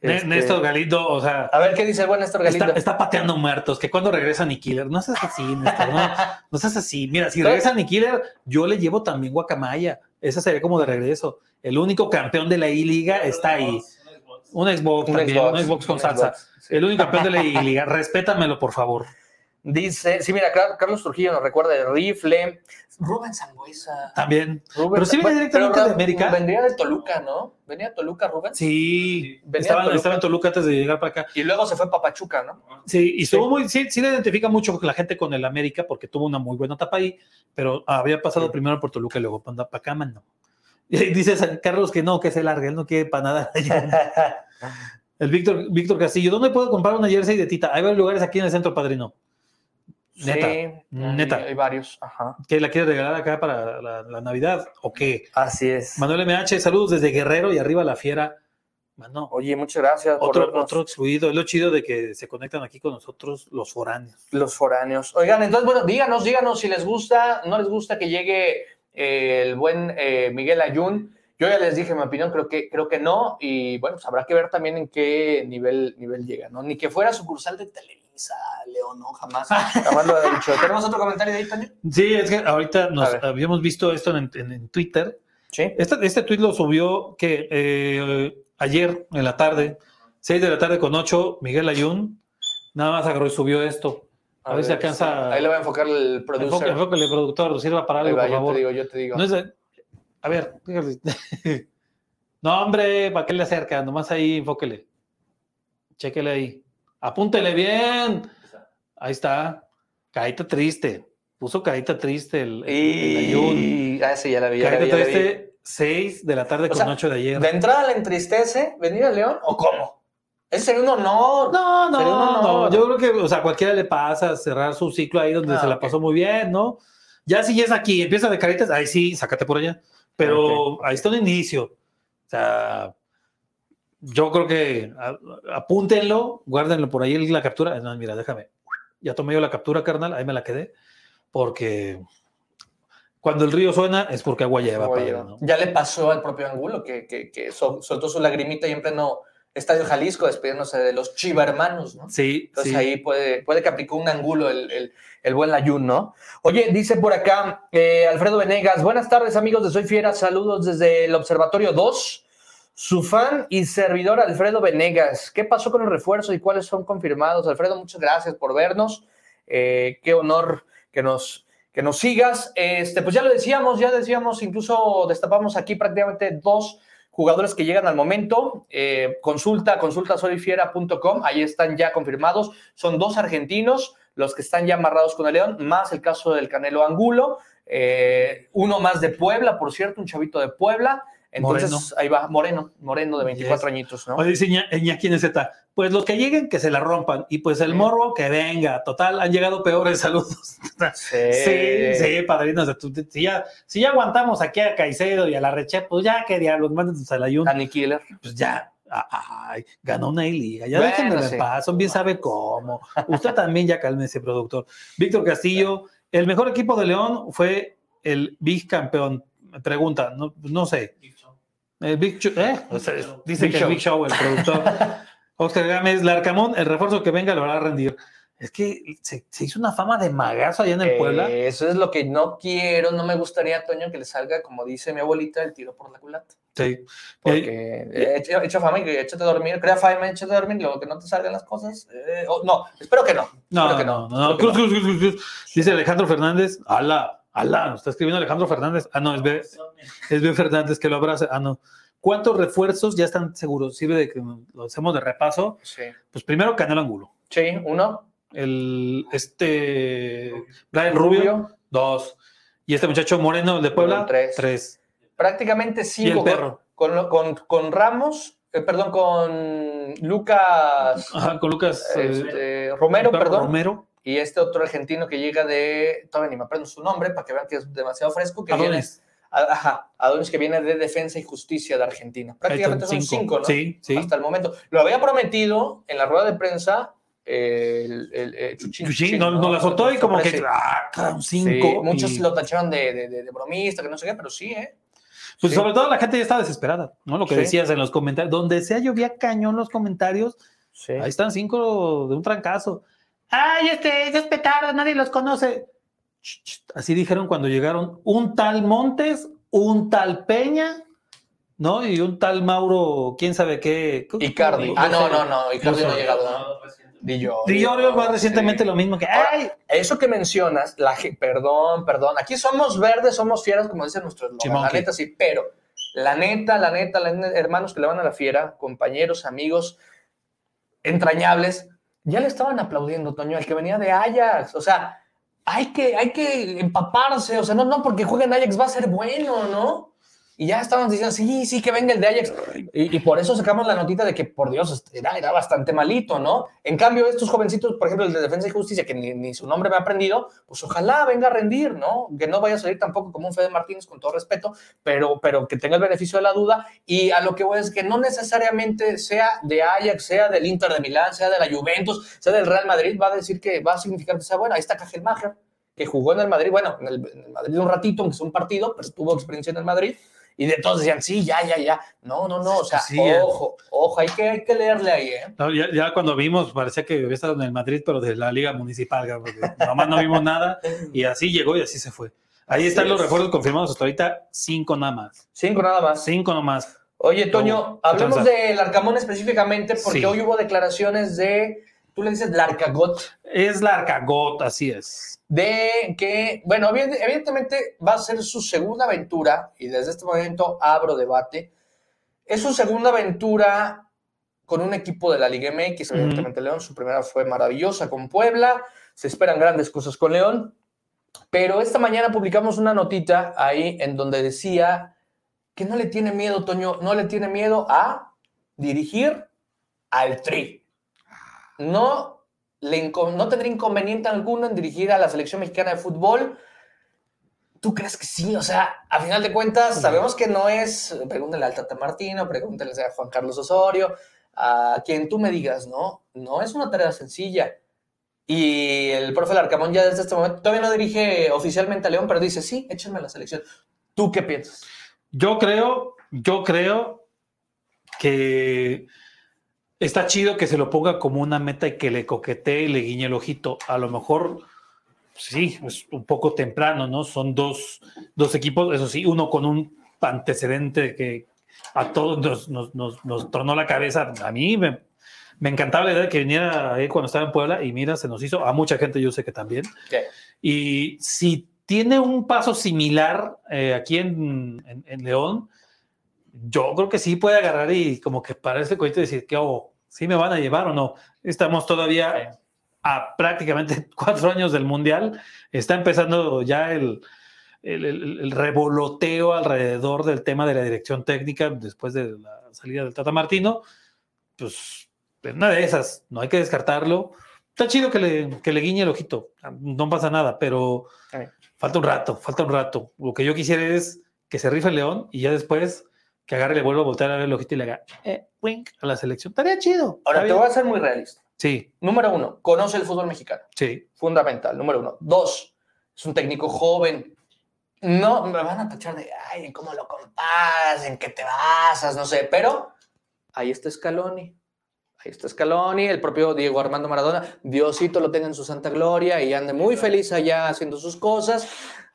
este- Néstor Galindo, o sea, A ver qué dice el buen Néstor Galindo. está, está pateando muertos, que cuando regresa Killer, no seas así, Néstor, no, no seas así. Mira, si regresa Killer, yo le llevo también Guacamaya. Esa sería como de regreso. El único campeón de la I-Liga está ahí. Un Xbox. Un Xbox Un también, un Xbox con un salsa. Xbox, sí. El único campeón de la I-Liga. Respétamelo, por favor. Dice, sí, mira, Car- Carlos Trujillo nos recuerda el rifle. Rubén Zambuesa. También. Rubén Pero sí viene Bueno, directamente pero de América. Vendría de Toluca, ¿no? Venía de Toluca, Rubén. Sí, Venía estaba, a Toluca. estaba en Toluca antes de llegar para acá. Y luego se fue para Pachuca, ¿no? Sí, y estuvo muy, sí, sí le identifica mucho la gente con el América porque tuvo una muy buena etapa ahí, pero había pasado Sí. primero por Toluca y luego para acá, mano. Y dice San Carlos que no, que se largue, él no quiere para nada. El Víctor, Víctor Castillo, ¿dónde puedo comprar una jersey de Tita? Hay varios lugares aquí en el centro, padrino. Neta, Sí, neta. Hay, varios, ajá. ¿Que la quiere regalar acá para la, la Navidad o qué? Así es. Manuel MH, saludos desde Guerrero y arriba la fiera. Mano, Oye, muchas gracias por otro, vernos. otro excluido. Es lo chido de que se conectan aquí con nosotros los foráneos. los foráneos. Oigan, entonces, bueno, díganos, díganos si les gusta, no les gusta que llegue eh, el buen eh, Miguel Ayun. Yo ya les dije mi opinión, creo que, creo que no, y bueno, pues habrá que ver también en qué nivel, nivel llega, ¿no? Ni que fuera sucursal de Televisa, camisa, León, no, jamás. jamás lo he dicho. ¿Tenemos otro comentario de ahí, Toño? Sí, es que ahorita nos habíamos visto esto en, en, Twitter. Sí. Este, este tweet lo subió que eh, ayer en la tarde, 6 de la tarde con 8, Miguel Ayun, nada más agarró y subió esto. A, ver, si alcanza. Ahí lo va a enfocar el productor. Enfoque, el productor, sirva para algo, por favor. Yo te digo, yo te digo. a ver, No, hombre, ¿para qué le acerca? Nomás ahí, enfóquele. Chéquele ahí. Apúntele bien. Ahí está. Caíta triste. Puso caíta triste el, y... Ah, sí, ya la vi. Caíta triste, 6 de la tarde con 8 de ayer. ¿De entrada le entristece venir a León o cómo? Es un honor. No, no, no, no. Yo creo que, o sea, cualquiera le pasa cerrar su ciclo ahí donde ah, se la pasó muy bien, ¿no? Ya si es aquí, empieza de caritas, ahí sí, sácate por allá. Pero ahí está un inicio. O sea, yo creo que apúntenlo, guárdenlo por ahí la captura. No, mira, déjame. Ya tomé yo la captura, carnal, ahí me la quedé. Porque cuando el río suena es porque agua lleva. Ya le pasó al propio Angulo que, que, que soltó su lagrimita y en pleno Estadio Jalisco, despidiéndose de los Chiva hermanos, ¿no? Sí. Entonces ahí puede, puede que aplicó un ángulo el, el, buen Layun, ¿no? Oye, dice por acá eh, Alfredo Venegas, buenas tardes amigos de Soy Fiera, saludos desde el Observatorio 2. Su fan y servidor Alfredo Venegas, ¿qué pasó con el refuerzo y cuáles son confirmados? Alfredo, muchas gracias por vernos. Eh, qué honor que nos, que nos sigas. Este, pues ya lo decíamos, ya decíamos, incluso destapamos aquí prácticamente dos jugadores que llegan al momento. Eh, consulta, consulta solifiera.com, ahí están ya confirmados. Son dos argentinos los que están ya amarrados con el León, más el caso del Canelo Angulo. Eh, uno más de Puebla, por cierto, un chavito de Puebla. Entonces, ahí va, Moreno, Moreno de 24 añitos, ¿no? Oye, dice Iñaki Z, pues los que lleguen, que se la rompan. Y pues el morro, que venga. Total, han llegado peores saludos. Sí, sí, sí padrinos. Si ya, si ya aguantamos aquí a Caicedo y a la Reche, pues ya que diablos, mándenos al ayuno. Danny Killer. Pues ya, ay, ganó una liga. Ya déjenme en paz, bien sabe cómo. Usted también ya calme ese productor. Víctor Castillo, el mejor equipo de León fue el bicampeón. Me pregunta, no, no sé. El Big Show, ¿eh? dice que el Big Show, el productor. Oscar Gámez, Larcamón, el refuerzo que venga lo hará rendir. Es que se, hizo una fama de magazo allá en el Puebla. Eso es lo que no quiero, no me gustaría, Toño, que le salga, como dice mi abuelita, el tiro por la culata. Sí. Porque eh, echa, fama y échate a dormir, crea fama, échate a dormir, luego que no te salgan las cosas. Eh, no, espero que no. No, no, no. Cruz, cruz, cruz, cruz, Dice Alejandro Fernández, ala, ala, está escribiendo Alejandro Fernández. Ah, no, es B, es B Fernández que lo abraza. Ah, no. ¿Cuántos refuerzos ya están seguros? Sirve de que lo hacemos de repaso. Sí. Pues primero Canelo Angulo. Sí, uno. El este Brian Rubio, dos. Y este muchacho Moreno de Puebla, tres. tres. Prácticamente cinco. Y el perro. Con, con, con Ramos, eh, perdón, con Lucas. Ajá, con Lucas este, eh, Romero, perdón. Romero. Y este otro argentino que llega de. Todavía ni me aprendo su nombre para que vean que es demasiado fresco. Que viene, Ajá, Adonis que viene de Defensa y Justicia de Argentina. Prácticamente son cinco, ¿no? Sí, sí. Hasta el momento. Lo había prometido en la rueda de prensa el, el, el Chuchín, Chuchín no, no, la soltó y como que, ah, cinco. muchos lo tacharon de, de, de, bromista, que no sé qué, pero sí, ¿eh? Pues sobre todo la gente ya está desesperada, ¿no? Lo que decías en los comentarios, donde sea llovía cañón los comentarios, ahí están cinco de un trancazo. Ay, este, es petardo, nadie los conoce. Así dijeron cuando llegaron un tal Montes, un tal Peña, ¿no? Y un tal Mauro, quién sabe qué. Icardi. Ah, no, no, no, Icardi no ha llegado. Dillorio. va recientemente lo mismo que. ¡Ay! Eso que mencionas, la, perdón, perdón. Aquí somos verdes, somos fieras, como dicen nuestros La neta, sí, pero la neta, la neta, la neta, hermanos que le van a la fiera, compañeros, amigos entrañables, ya le estaban aplaudiendo, Toño, el que venía de Ajax. O sea, hay que, hay que empaparse, o sea, no, no porque jueguen Ajax va a ser bueno, ¿no? Y ya estábamos diciendo, sí, sí, que venga el de Ajax. Y, por eso sacamos la notita de que, por Dios, era, era bastante malito, ¿no? En cambio, estos jovencitos, por ejemplo, el de Defensa y Justicia, que ni, su nombre me ha aprendido, pues ojalá venga a rendir, ¿no? Que no vaya a salir tampoco como un Fede Martínez, con todo respeto, pero, pero que tenga el beneficio de la duda. Y a lo que voy es que no necesariamente sea de Ajax, sea del Inter de Milán, sea de la Juventus, sea del Real Madrid, va a decir que va a significar que sea bueno. Ahí está Cajelmacher, que jugó en el Madrid, bueno, en el, en el Madrid un ratito, aunque es un partido, pero tuvo experiencia en el Madrid Y de todos decían, sí, ya, ya, ya. No, no, no, o sea, ojo, ojo, hay que, hay que leerle ahí, ¿eh? ya, cuando vimos, parecía que había estado en el Madrid, pero de la Liga Municipal, porque nomás no vimos nada, y así llegó y así se fue. Ahí están los refuerzos confirmados hasta ahorita, cinco nada más. Cinco nada más. Cinco nomás. Oye, Toño, hablemos del Arcamón específicamente, porque hoy hubo declaraciones de, tú le dices Larcagot. Es Larcagot, así es de que, bueno, evidentemente va a ser su segunda aventura, y desde este momento abro debate, es su segunda aventura con un equipo de la Liga MX, evidentemente León, su primera fue maravillosa con Puebla, se esperan grandes cosas con León, pero esta mañana publicamos una notita ahí en donde decía que no le tiene miedo, Toño, no le tiene miedo a dirigir al Tri. No no tendría inconveniente alguno en dirigir a la selección mexicana de fútbol. ¿Tú crees que sí? O sea, a final de cuentas, sabemos que no es, pregúntale al Tata Martino, pregúntale a Juan Carlos Osorio, a quien tú me digas, ¿no? No es una tarea sencilla. Y el profe Larcamón ya desde este momento, todavía no dirige oficialmente a León, pero dice, sí, échenme a la selección. ¿Tú qué piensas? Yo creo, yo creo que está chido que se lo ponga como una meta y que le coquetee y le guiñe el ojito. A lo mejor, sí, es un poco temprano, ¿no? Son dos, dos equipos, eso sí, uno con un antecedente que a todos nos, nos, nos, tornó la cabeza. A mí me, me, encantaba la idea de que viniera ahí cuando estaba en Puebla y mira, se nos hizo, a mucha gente yo sé que también. Y si tiene un paso similar eh, aquí en, en León, yo creo que sí puede agarrar y como que para ese cohete decir que, oh, sí me van a llevar o no. Estamos todavía a prácticamente cuatro años del Mundial. Está empezando ya el, el, revoloteo alrededor del tema de la dirección técnica después de la salida del Tata Martino. Pues, una de esas, no hay que descartarlo. Está chido que le, que le guiñe el ojito, no pasa nada, pero falta un rato, falta un rato. Lo que yo quisiera es que se rife el León y ya después que agarre y le vuelva a voltear a ver el ojito y le haga eh, wink a la selección. Estaría chido. Ahora, te voy a ser muy realista. Sí. Número uno, conoce el fútbol mexicano. Sí. Fundamental. Número uno. Dos, es un técnico joven. No, me van a tachar de, ay, ¿cómo lo comparas? ¿En qué te basas? No sé, pero ahí está Scaloni. Ahí está Scaloni, el propio Diego Armando Maradona. Diosito lo tenga en su santa gloria y ande muy feliz allá haciendo sus cosas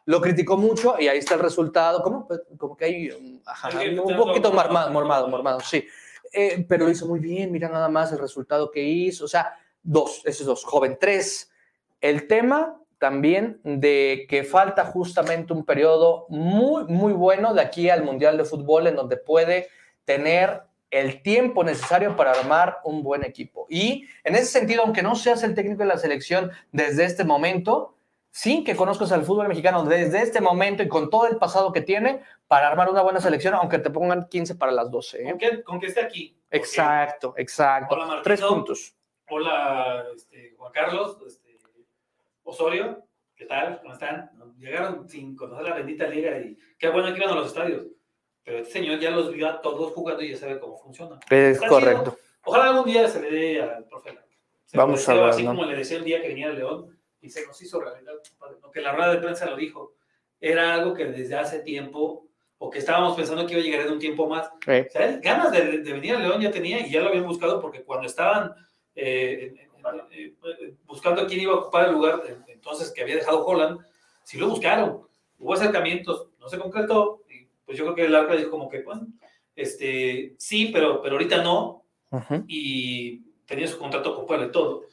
lo criticó mucho y ahí está el resultado. ¿Cómo? Pues, como que hay un poquito mormado, mormado, mormado, sí. Eh, pero lo hizo muy bien, mira nada más el resultado que hizo. O sea, dos, esos dos. Joven, tres. El tema también de que falta justamente un periodo muy, muy bueno de aquí al Mundial de Fútbol en donde puede tener el tiempo necesario para armar un buen equipo. Y en ese sentido, aunque no seas el técnico de la selección desde este momento, sin que conozcas al fútbol mexicano desde este momento y con todo el pasado que tiene para armar una buena selección, aunque te pongan 15 para las 12. ¿eh? Con, que, esté aquí. Exacto, exacto. Tres puntos. Hola, este, Juan Carlos, este, Osorio, ¿qué tal? ¿Cómo están? Llegaron sin conocer la bendita liga y qué bueno que iban a los estadios. Pero este señor ya los vio a todos jugando y ya sabe cómo funciona. Es correcto. Ojalá algún día se le dé al profe. Vamos a ver. Así como le decía el día que venía el León y se nos hizo realidad. que la rueda de prensa lo dijo. Era algo que desde hace tiempo, o que estábamos pensando que iba a llegar en un tiempo más. ganas de, venir a León ya tenía y ya lo habían buscado porque cuando estaban eh, eh, buscando quién iba a ocupar el lugar, entonces que había dejado Holland, sí lo buscaron. Hubo acercamientos, no se concretó. Y pues yo creo que el arca dijo como que, bueno, este, sí, pero, pero ahorita no. Y tenía su contrato con Puebla y todo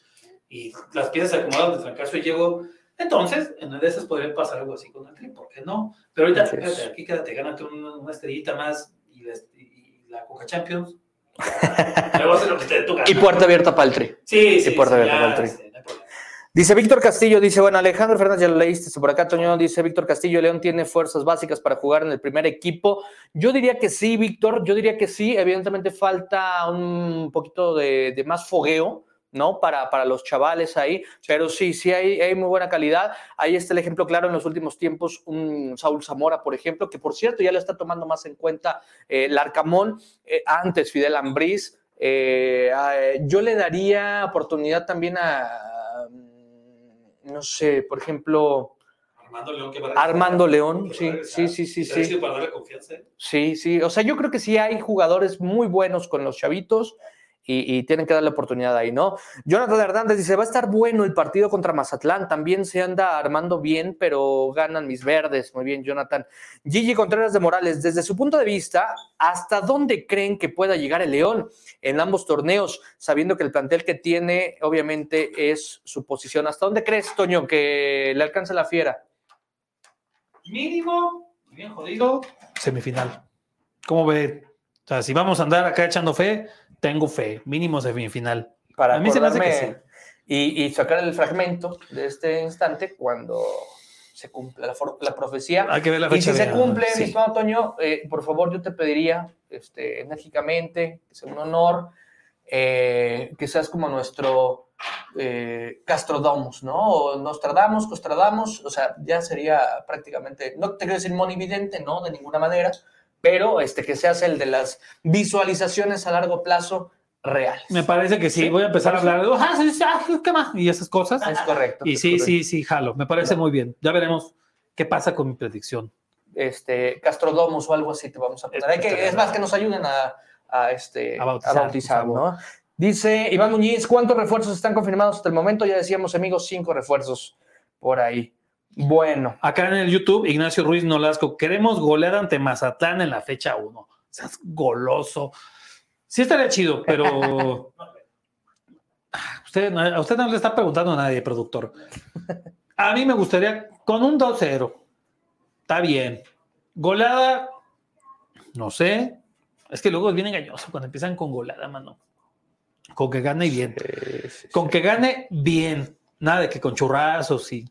y las piezas se acomodan de fracaso y llegó. Entonces, en una de esas podría pasar algo así con el tri, ¿por qué no? Pero ahorita, fíjate, aquí quédate, gánate una, una, estrellita más y la, y la Coca Champions. Luego hacer lo que te Y puerta abierta para el tri. Sí, sí. Y puerta abierta para el tri. Este, dice Víctor Castillo, dice, bueno, Alejandro Fernández ya lo leíste por acá, Toño, dice Víctor Castillo, León tiene fuerzas básicas para jugar en el primer equipo. Yo diría que sí, Víctor, yo diría que sí, evidentemente falta un poquito de, de más fogueo, ¿no? Para, para los chavales ahí, pero sí, sí hay, hay, muy buena calidad. Ahí está el ejemplo claro en los últimos tiempos, un Saúl Zamora, por ejemplo, que por cierto ya le está tomando más en cuenta eh, el Arcamón, eh, antes Fidel Ambriz. Eh, yo le daría oportunidad también a, mm, no sé, por ejemplo, Armando León, que Armando León, sí, sí, sí, sí, sí. Para darle confianza. ¿eh? Sí, sí. O sea, yo creo que sí hay jugadores muy buenos con los chavitos y, tienen que darle oportunidad ahí, ¿no? Jonathan Hernández dice, va a estar bueno el partido contra Mazatlán, también se anda armando bien, pero ganan mis verdes. Muy bien, Jonathan. Gigi Contreras de Morales, desde su punto de vista, ¿hasta dónde creen que pueda llegar el León en ambos torneos, sabiendo que el plantel que tiene, obviamente, es su posición? ¿Hasta dónde crees, Toño, que le alcanza la fiera? Mínimo, bien jodido, semifinal. ¿Cómo ve? O sea, si vamos a andar acá echando fe, tengo fe, mínimo semifinal. Para a mí se me hace que sí. Y, sacar el fragmento de este instante cuando se cumple la, profecía. Hay que ver la fecha. Y si se cumple, mi estimado Toño, eh, por favor, yo te pediría este, enérgicamente, que sea un honor, eh, que seas como nuestro eh, Castrodomus, ¿no? O Nostradamus, Costradamus, o sea, ya sería prácticamente, no te quiero decir monividente, ¿no? De ninguna manera, pero este, que seas el de las visualizaciones a largo plazo reales. Me parece que sí, voy a empezar a hablar de, ah, ¿qué más? Y esas cosas. Es correcto. Y sí, sí, sí, jalo, me parece muy bien. Ya veremos qué pasa con mi predicción. Este, Castrodomus o algo así te vamos a poner. que, es más, que nos ayuden a, este, a bautizar, ¿no? Dice Iván Muñiz, ¿cuántos refuerzos están confirmados hasta el momento? Ya decíamos, amigos, cinco refuerzos por ahí. Bueno. Acá en el YouTube, Ignacio Ruiz Nolasco, queremos golear ante Mazatlán en la fecha 1. Seas goloso. Sí estaría chido, pero... usted, a usted no le está preguntando a nadie, productor. A mí me gustaría con un 2-0. Está bien. Goleada, no sé. Es que luego es bien engañoso cuando empiezan con goleada, mano. Con que gane bien. con que gane bien. Nada de que con churrazos y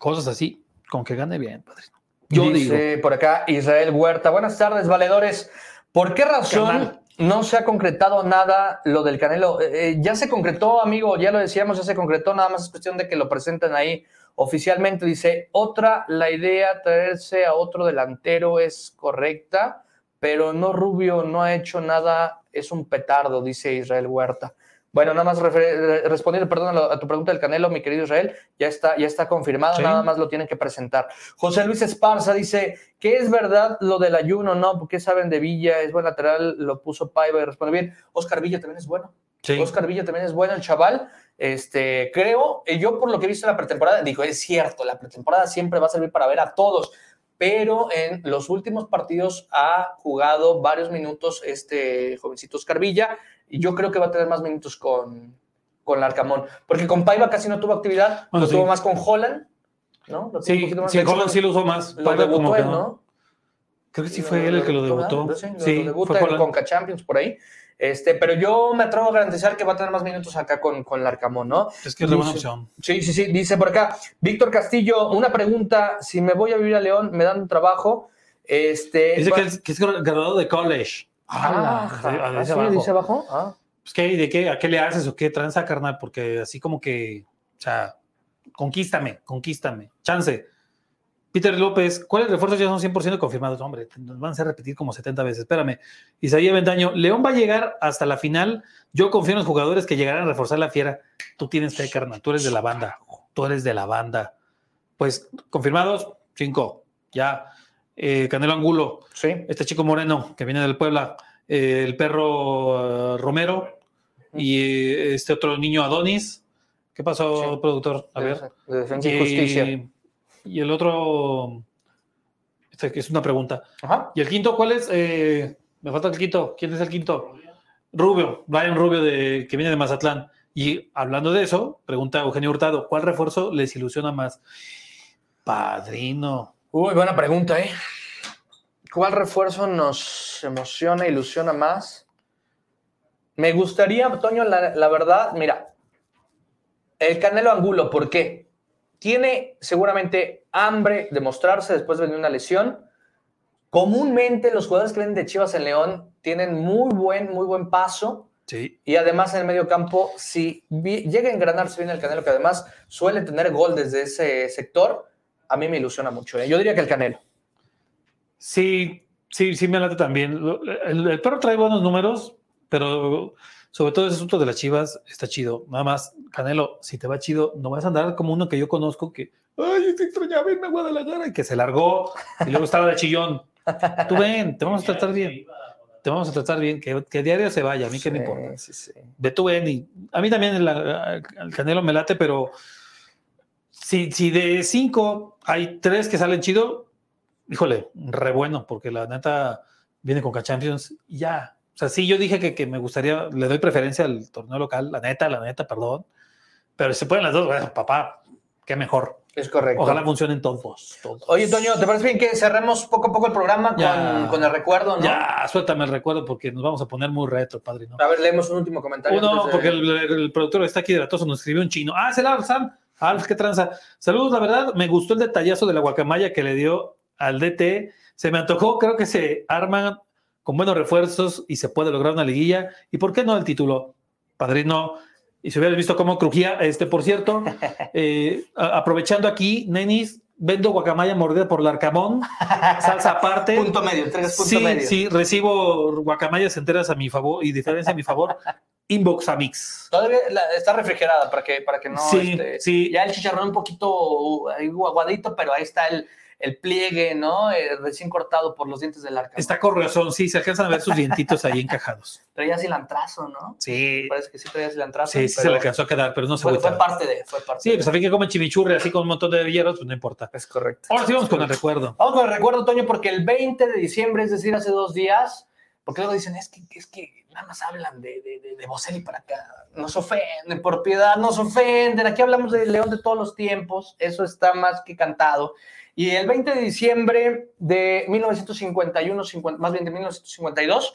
cosas así, con que gane bien, padrino. Yo Dice por acá Israel Huerta. Buenas tardes, valedores. ¿Por qué razón no se ha concretado nada lo del Canelo? Eh, eh, ya se concretó, amigo, ya lo decíamos, ya se concretó, nada más es cuestión de que lo presenten ahí oficialmente. Dice, otra, la idea traerse a otro delantero es correcta, pero no Rubio no ha hecho nada, es un petardo, dice Israel Huerta. Bueno, nada más respondiendo, perdón, a, tu pregunta del Canelo, mi querido Israel, ya está, ya está confirmado, nada más lo tienen que presentar. José Luis Esparza dice, ¿qué es verdad lo del ayuno? No, porque saben de Villa, es buen lateral, lo puso Paiva y responde bien. Oscar Villa también es bueno. Oscar Villa también es bueno, el chaval. Este, creo, eh, yo por lo que he visto en la pretemporada, digo, es cierto, la pretemporada siempre va a servir para ver a todos, pero en los últimos partidos ha jugado varios minutos este jovencito Oscar Villa y yo creo que va a tener más minutos con, con Larcamón, porque con Paiva casi no tuvo actividad, lo tuvo más con Holland, ¿no? sí, sí Holland sí lo usó más. Lo debutó él, ¿no? Creo que sí fue él el que lo debutó. Sí, sí lo en Conca Champions por ahí. Este, pero yo me atrevo a garantizar que va a tener más minutos acá con, con Larcamón, ¿no? Es que es la buena opción. Sí, sí, sí. Dice por acá, Víctor Castillo, una pregunta. Si me voy a vivir a León, me dan un trabajo. Este, dice que es, que es graduado de college. Ah, ah, ¿sí? ¿Dice abajo? Ah. Pues, ¿qué, ¿de qué? ¿A qué le haces o qué tranza, carnal? Porque así como que, o sea, conquístame, conquístame, chance. Peter López, ¿cuáles refuerzos ya son 100% confirmados? Hombre, nos van a hacer repetir como 70 veces. Espérame. Isaías Ventaño, León va a llegar hasta la final. Yo confío en los jugadores que llegarán a reforzar la fiera. Tú tienes fe, carnal. Tú eres de la banda. Tú eres de la banda. Pues, confirmados, cinco. Ya. Eh, Canelo Angulo, sí. este chico moreno que viene del Puebla, eh, el perro eh, Romero y este otro niño Adonis. ¿Qué pasó, productor? A ver. y, Justicia. Y el otro, este, que es una pregunta. Ajá. ¿Y el quinto cuál es? me falta el quinto. ¿Quién es el quinto? Rubio, Brian Rubio, de, que viene de Mazatlán. Y hablando de eso, pregunta Eugenio Hurtado, ¿cuál refuerzo les ilusiona más? Padrino. Uy, buena pregunta, ¿eh? ¿Cuál refuerzo nos emociona, ilusiona más? Me gustaría, Toño, la, verdad, mira, el Canelo Angulo, ¿por qué? Tiene seguramente hambre de mostrarse después de venir una lesión. Comúnmente los jugadores que vienen de Chivas en León tienen muy buen, muy buen paso. Sí. Y además en el medio campo, si llega a engranarse bien el Canelo, que además suele tener gol desde ese sector, a mí me ilusiona mucho. ¿eh? Yo diría que el Canelo. Sí, sí, sí me late también. El, perro trae buenos números, pero sobre todo ese asunto de las chivas está chido. Nada más, Canelo, si te va chido, no vas a andar como uno que yo conozco que ay, te extrañaba irme a Guadalajara, y que se largó, y luego estaba de chillón. Tú ven, te vamos a tratar bien. Te vamos a tratar bien, que, que diario se vaya, a mí que me importa. Sí, sí. Ve tú ven, y a mí también el, el Canelo me late, pero si, si de cinco hay tres que salen chido, híjole, re bueno, porque la neta viene con Champions y ya. O sea, sí, yo dije que, que, me gustaría, le doy preferencia al torneo local, la neta, la neta, perdón. Pero si se pueden las dos, bueno, papá, qué mejor. Es correcto. Ojalá funcionen todos, todos. Oye, Toño, ¿te parece bien que cerremos poco a poco el programa con, con, el recuerdo? ¿no? Ya, suéltame el recuerdo porque nos vamos a poner muy retro, padre. A ver, leemos un último comentario. Uno, porque el, el, productor está aquí de la tosa, nos escribió un chino. Ah, es el Sam. Alf, qué tranza. Saludos, la verdad, me gustó el detallazo de la guacamaya que le dio al DT. Se me antojó, creo que se arman con buenos refuerzos y se puede lograr una liguilla. ¿Y por qué no el título? Padrino, y si hubieras visto cómo crujía, este, por cierto, eh, aprovechando aquí, Nenis, vendo guacamaya mordida por Larcamón, salsa aparte. punto medio, tres puntos sí, medio. Sí, recibo guacamayas enteras a mi favor y diferencia a mi favor. Inbox a Mix. Todavía la, está refrigerada para que, para que no. Sí, este, sí. Ya el chicharrón un poquito aguadito, pero ahí está el, el pliegue, ¿no? Eh, recién cortado por los dientes del arca. Está con razón, sí, se alcanzan a ver sus dientitos ahí encajados. Traía cilantrazo, ¿no? Sí. Parece que sí traía cilantrazo. Sí, sí se le alcanzó a quedar, pero no se fue, fue parte de, fue parte Sí, de. pues a fin que comen chimichurri así con un montón de hierros, pues no importa. Es correcto. Ahora sí vamos con el recuerdo. Vamos con el recuerdo, Toño, porque el 20 de diciembre, es decir, hace dos días, porque luego dicen, es que, es que nada más hablan de, de, de, de Boselli para acá, nos ofenden, por piedad, nos ofenden, aquí hablamos del León de todos los tiempos, eso está más que cantado. Y el 20 de diciembre de 1951, 50, más bien de 1952,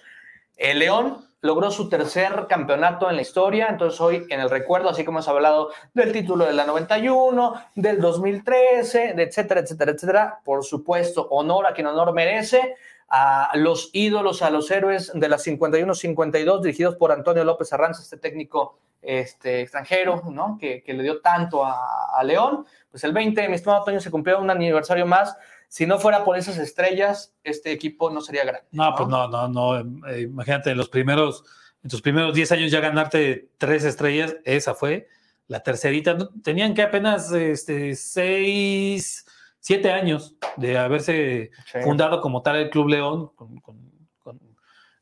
el León logró su tercer campeonato en la historia, entonces hoy en el recuerdo, así como hemos hablado del título de la 91, del 2013, de etcétera, etcétera, etcétera, por supuesto, honor a quien honor merece, a los ídolos, a los héroes de las 51-52, dirigidos por Antonio López Arranza, este técnico este, extranjero, ¿no? Que, que le dio tanto a, a, León. Pues el 20, mi estimado Antonio, se cumplió un aniversario más. Si no fuera por esas estrellas, este equipo no sería grande. No, ¿no? pues no, no, no. Eh, imagínate, en los primeros, en tus primeros 10 años ya ganarte tres estrellas, esa fue la tercerita. Tenían que apenas este, seis siete años de haberse sí. fundado como tal el Club León con, con, con,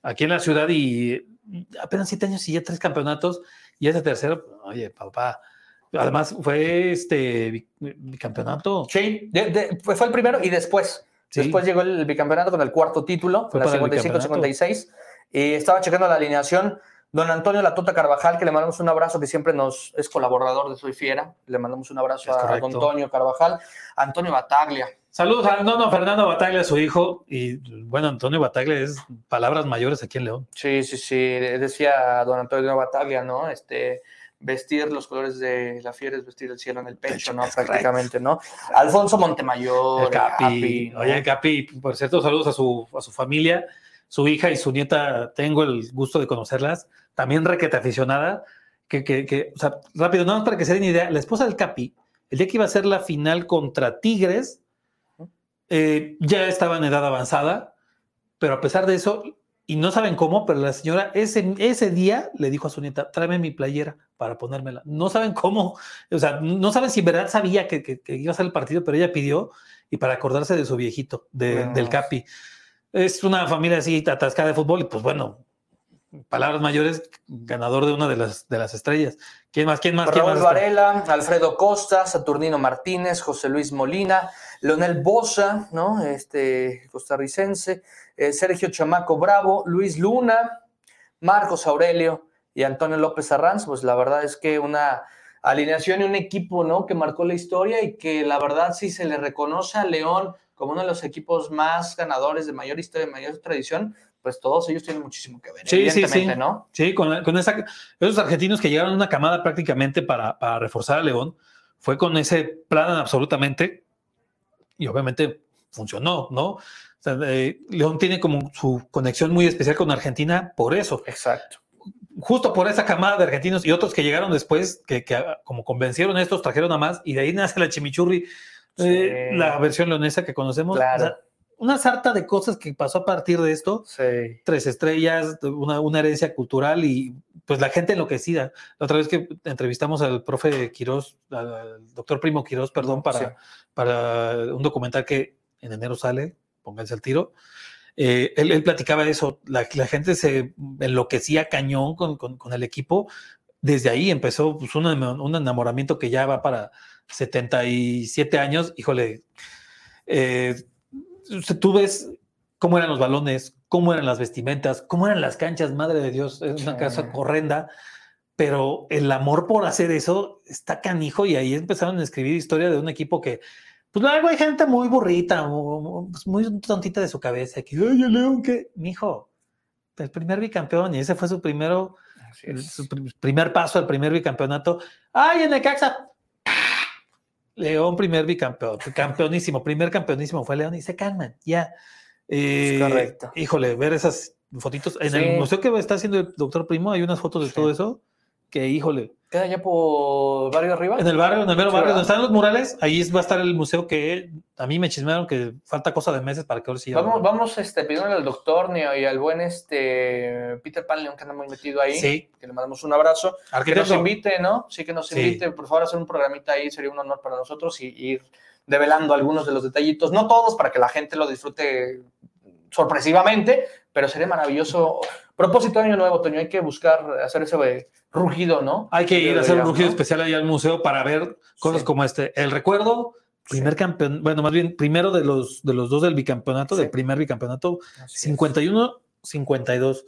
aquí en la ciudad y apenas siete años y ya tres campeonatos y ese tercero, oye, papá, además fue este bicampeonato. Sí, de, de, fue, el primero y después. Sí. Después llegó el bicampeonato con el cuarto título, fue la 55-56. Y estaba checando la alineación. Don Antonio Latota Carvajal, que le mandamos un abrazo, que siempre nos es colaborador de Soy Fiera. Le mandamos un abrazo es a correcto. Don Antonio Carvajal. Antonio Bataglia. Saludos a no, no, Fernando Bataglia, su hijo. Y bueno, Antonio Bataglia es palabras mayores aquí en León. Sí, sí, sí. Decía don Antonio Bataglia, ¿no? Este, vestir los colores de la fiera es vestir el cielo en el pecho, pecho ¿no? Prácticamente, ¿no? Alfonso Montemayor. El Capi. El Capi ¿no? Oye, el Capi, por cierto, saludos a su, a su familia. Su hija y su nieta, tengo el gusto de conocerlas. También requete aficionada. Que, que, que, o sea, rápido, más para que se den idea. La esposa del Capi, el día que iba a ser la final contra Tigres, eh, ya estaba en edad avanzada, pero a pesar de eso, y no saben cómo, pero la señora ese, ese día le dijo a su nieta, tráeme mi playera para ponérmela. No saben cómo, o sea, no saben si en verdad sabía que, que, que iba a ser el partido, pero ella pidió y para acordarse de su viejito, de, bueno. del Capi. Es una familia así atascada de fútbol y pues bueno, palabras mayores, ganador de una de las, de las estrellas. ¿Quién más? ¿Quién más? Raúl ¿Quién más Varela, Alfredo Costa, Saturnino Martínez, José Luis Molina, Leonel Bosa, ¿no? Este costarricense, eh, Sergio Chamaco Bravo, Luis Luna, Marcos Aurelio y Antonio López Arranz. Pues la verdad es que una alineación y un equipo, ¿no? Que marcó la historia y que la verdad sí se le reconoce a León como uno de los equipos más ganadores de mayor historia, de mayor tradición, pues todos ellos tienen muchísimo que ver. Sí, sí, sí. ¿no? Sí, con, con esa, esos argentinos que llegaron a una camada prácticamente para, para reforzar a León, fue con ese plan absolutamente y obviamente funcionó, ¿no? O sea, eh, León tiene como su conexión muy especial con Argentina por eso. Exacto. Justo por esa camada de argentinos y otros que llegaron después, que, que como convencieron a estos, trajeron a más y de ahí nace la chimichurri, sí. eh, la versión leonesa que conocemos. Claro. O sea, una sarta de cosas que pasó a partir de esto. Sí. Tres estrellas, una, una, herencia cultural y pues la gente enloquecida. La otra vez que entrevistamos al profe Quirós, al doctor Primo Quirós, perdón, para, para un documental que en enero sale, pónganse al tiro. Eh, él, él, platicaba eso, la, la, gente se enloquecía cañón con, con, con el equipo. Desde ahí empezó pues, un, un, enamoramiento que ya va para 77 años. Híjole, eh, tú ves cómo eran los balones, cómo eran las vestimentas, cómo eran las canchas, madre de Dios, es una casa horrenda, pero el amor por hacer eso está canijo y ahí empezaron a escribir historia de un equipo que, pues luego hay gente muy burrita, pues, muy tontita de su cabeza, que, oye, León, que, mijo, el primer bicampeón y ese fue su primero, su primer paso al primer bicampeonato. Ay, en el Caxa, León, primer bicampeón, campeonísimo, primer campeonísimo fue León y se calman, ya. Eh, correcto. Híjole, ver esas fotitos. En el museo que está haciendo el doctor Primo hay unas fotos de todo eso que, híjole. ¿Queda ya por barrio arriba? En el barrio, en el mero barrio, donde están los murales, ahí va a estar el museo que a mí me chismearon que falta cosa de meses para que ahora sí. Vamos, vamos este, pidiéndole al doctor y al buen este Peter Pan León que anda muy metido ahí. Sí. Que le mandamos un abrazo. Que nos invite, ¿no? Sí, que nos invite, por favor, a hacer un programita ahí, sería un honor para nosotros y ir develando algunos de los detallitos, no todos, para que la gente lo disfrute sorpresivamente, pero sería maravilloso. Propósito de año nuevo, Toño, hay que buscar hacer ese rugido, ¿no? Hay que ir a hacer un rugido especial ahí al museo para ver cosas como este. El recuerdo, primer campeón, bueno, más bien, primero de los, de los dos del bicampeonato, del primer bicampeonato, 51, 52.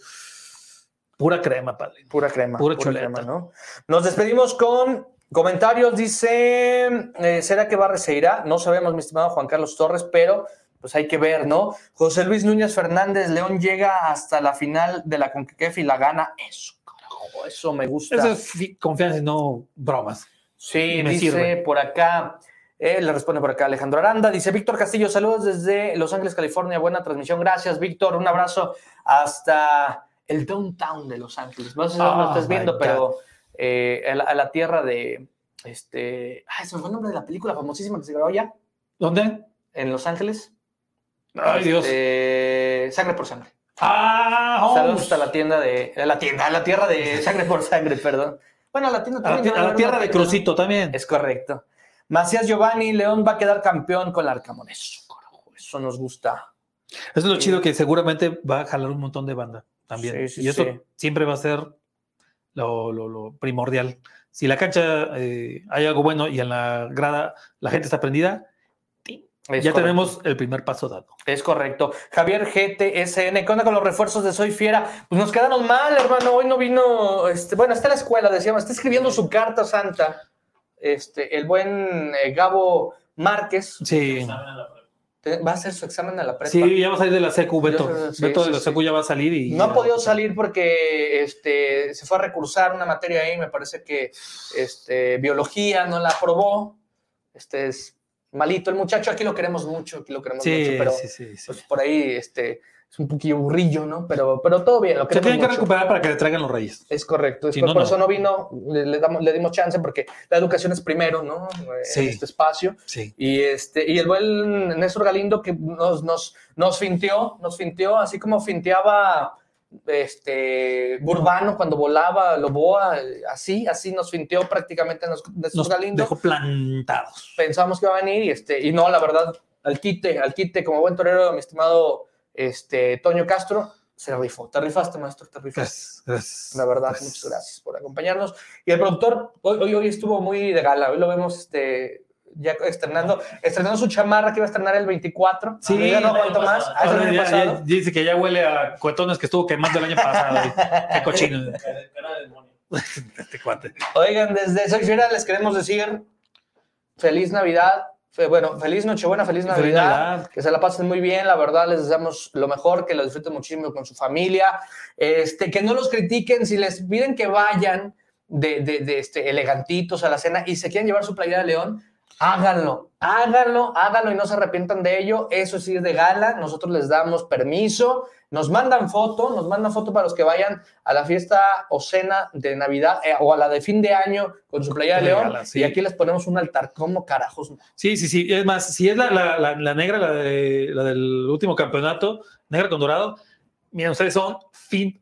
Pura crema, padre. Pura crema. Pura, crema, ¿no? Nos despedimos con comentarios. Dice, eh, ¿será que Barre se irá? No sabemos, mi estimado Juan Carlos Torres, pero pues hay que ver, ¿no? José Luis Núñez Fernández, León llega hasta la final de la CONCACAF y la gana. Eso, eso me gusta. Eso es confianza y no bromas. Sí, me dice por acá, eh, le responde por acá Alejandro Aranda, dice Víctor Castillo, saludos desde Los Ángeles, California, buena transmisión, gracias Víctor, un abrazo hasta el downtown de Los Ángeles. No sé si lo estás viendo, pero eh, a, la, tierra de, este, ay, se me fue el nombre de la película famosísima que se grabó ya. ¿Dónde? En Los Ángeles. Ay, Dios. Este, sangre por sangre. Ah, Saludos hasta la tienda de. La tienda, la tierra de sangre por sangre, perdón. Bueno, la tienda también. A la, tierra de Crucito también. Es correcto. Macías Giovanni, León va a quedar campeón con la Arcamón. Eso, nos gusta. Eso es lo chido que seguramente va a jalar un montón de banda también. y eso siempre va a ser lo, primordial. Si la cancha eh, hay algo bueno y en la grada la gente está prendida, ya tenemos el primer paso dado. Es correcto. Javier GTSN, ¿qué onda con los refuerzos de Soy Fiera? Pues nos quedaron mal, hermano. Hoy no vino, este, bueno, está en la escuela, decíamos, está escribiendo su carta santa. Este, el buen eh, Gabo Márquez. Sí. Va a hacer su examen a la prepa. Sí, ya va a salir de la secu, Beto. Beto de la secu ya va a salir y... No ha podido salir porque este, se fue a recursar una materia ahí, me parece que este, biología no la aprobó. Este es malito el muchacho, aquí lo queremos mucho, aquí lo queremos mucho, pero pues, por ahí este, es un poquillo burrillo, ¿no? Pero, pero todo bien. Lo Se tienen que recuperar para que le traigan los reyes. Es correcto. por eso no vino, le, damos, le dimos chance porque la educación es primero, ¿no? En este espacio. Sí. Y, este, y el buen Néstor Galindo que nos, nos, nos finteó, nos finteó, así como finteaba este, Burbano cuando volaba, Loboa, así, así nos fintió prácticamente nos, nos Galindo. dejó plantados. Pensamos que iba a venir y, este, y no, la verdad, al quite, al quite, como buen torero, mi estimado este, Toño Castro, se rifó. Te rifaste, maestro, te rifaste. Gracias, La verdad, muchas gracias por acompañarnos. Y el productor, hoy, hoy, estuvo muy de gala, hoy lo vemos este, ya estrenando, estrenando su chamarra que iba a estrenar el 24. Sí, ya no aguanto más. Ah, dice que ya huele a cuetones que estuvo quemando el año pasado. Qué cochino. este cuate. Oigan, desde Soy Fiera les queremos decir feliz Navidad. Bueno, feliz Nochebuena, feliz Navidad, feliz Navidad. Que se la pasen muy bien, la verdad, les deseamos lo mejor, que lo disfruten muchísimo con su familia. Este, que no los critiquen si les piden que vayan de, de, de este, elegantitos a la cena y se quieren llevar su playera de león Háganlo, háganlo, háganlo y no se arrepientan de ello. Eso sí es de gala. Nosotros les damos permiso. Nos mandan foto, nos mandan foto para los que vayan a la fiesta o cena de Navidad eh, o a la de fin de año con su playa de león. Y aquí les ponemos un altar. ¿Cómo carajos? Sí, sí, sí. Es más, si es la, la, negra, la, de, la del último campeonato, negra con dorado, miren, ustedes son fin,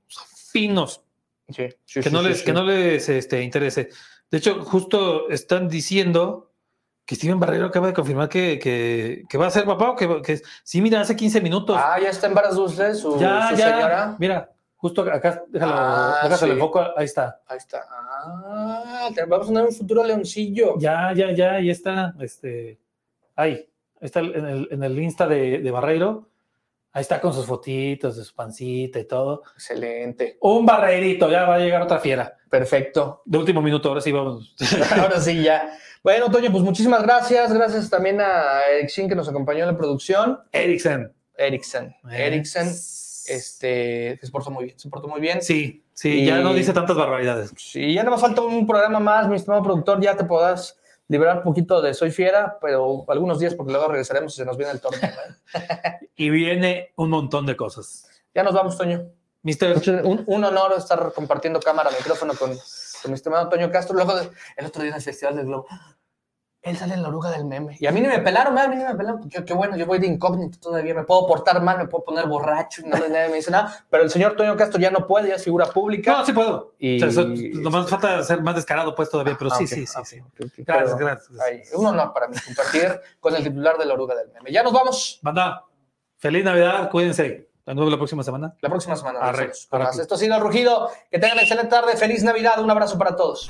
finos que, no les, que no les este, interese. De hecho, justo están diciendo que Steven Barrero acaba de confirmar que, que, va a ser papá o que, que, sí, mira, hace 15 minutos. Ah, ya está en Varas Dulces, su, ya, ya. señora. Mira, justo acá, déjalo, ah, déjalo el foco, ahí está. Ahí está. Ah, te vamos a dar un futuro leoncillo. Ya, ya, ya, ahí está, este, ahí, está en el, en el Insta de, de Barreiro. Ahí está con sus fotitos de su pancita y todo. Excelente. Un barrerito, ya va a llegar otra fiera. Perfecto. De último minuto, ahora sí vamos. ahora sí, ya. Bueno, Toño, pues muchísimas gracias. Gracias también a Eriksen que nos acompañó en la producción. Eriksen. Eriksen. Eriksen. Este, se portó muy bien. Se portó muy bien. Sí, sí, ya no dice tantas barbaridades. Sí, ya no me falta un programa más, mi estimado productor. Ya te podás liberar un poquito de Soy Fiera, pero algunos días porque luego regresaremos y se nos viene el torneo. ¿eh? y viene un montón de cosas. Ya nos vamos, Toño. Mister. Un, un honor estar compartiendo cámara, micrófono con, con mi estimado Toño Castro. Luego, el otro día en el Festival del Globo, él sale en la oruga del meme. Y a mí ni me pelaron, a mí ni me pelaron. Yo, qué bueno, yo voy de incógnito todavía. Me puedo portar mal, me puedo poner borracho y nadie, me dice nada. Pero el señor Toño Castro ya no puede, ya es figura pública. No, sí puedo. Y... O sea, nomás falta ser más descarado, pues todavía, pero ah, sí, sí, sí, Gracias, gracias. un honor para mí compartir con el titular de la oruga del meme. Ya nos vamos. Banda, feliz Navidad, cuídense. La nuevo la próxima semana. La próxima semana. Arre, Esto ha sido el rugido. Que tengan excelente tarde. Feliz Navidad. Un abrazo para todos.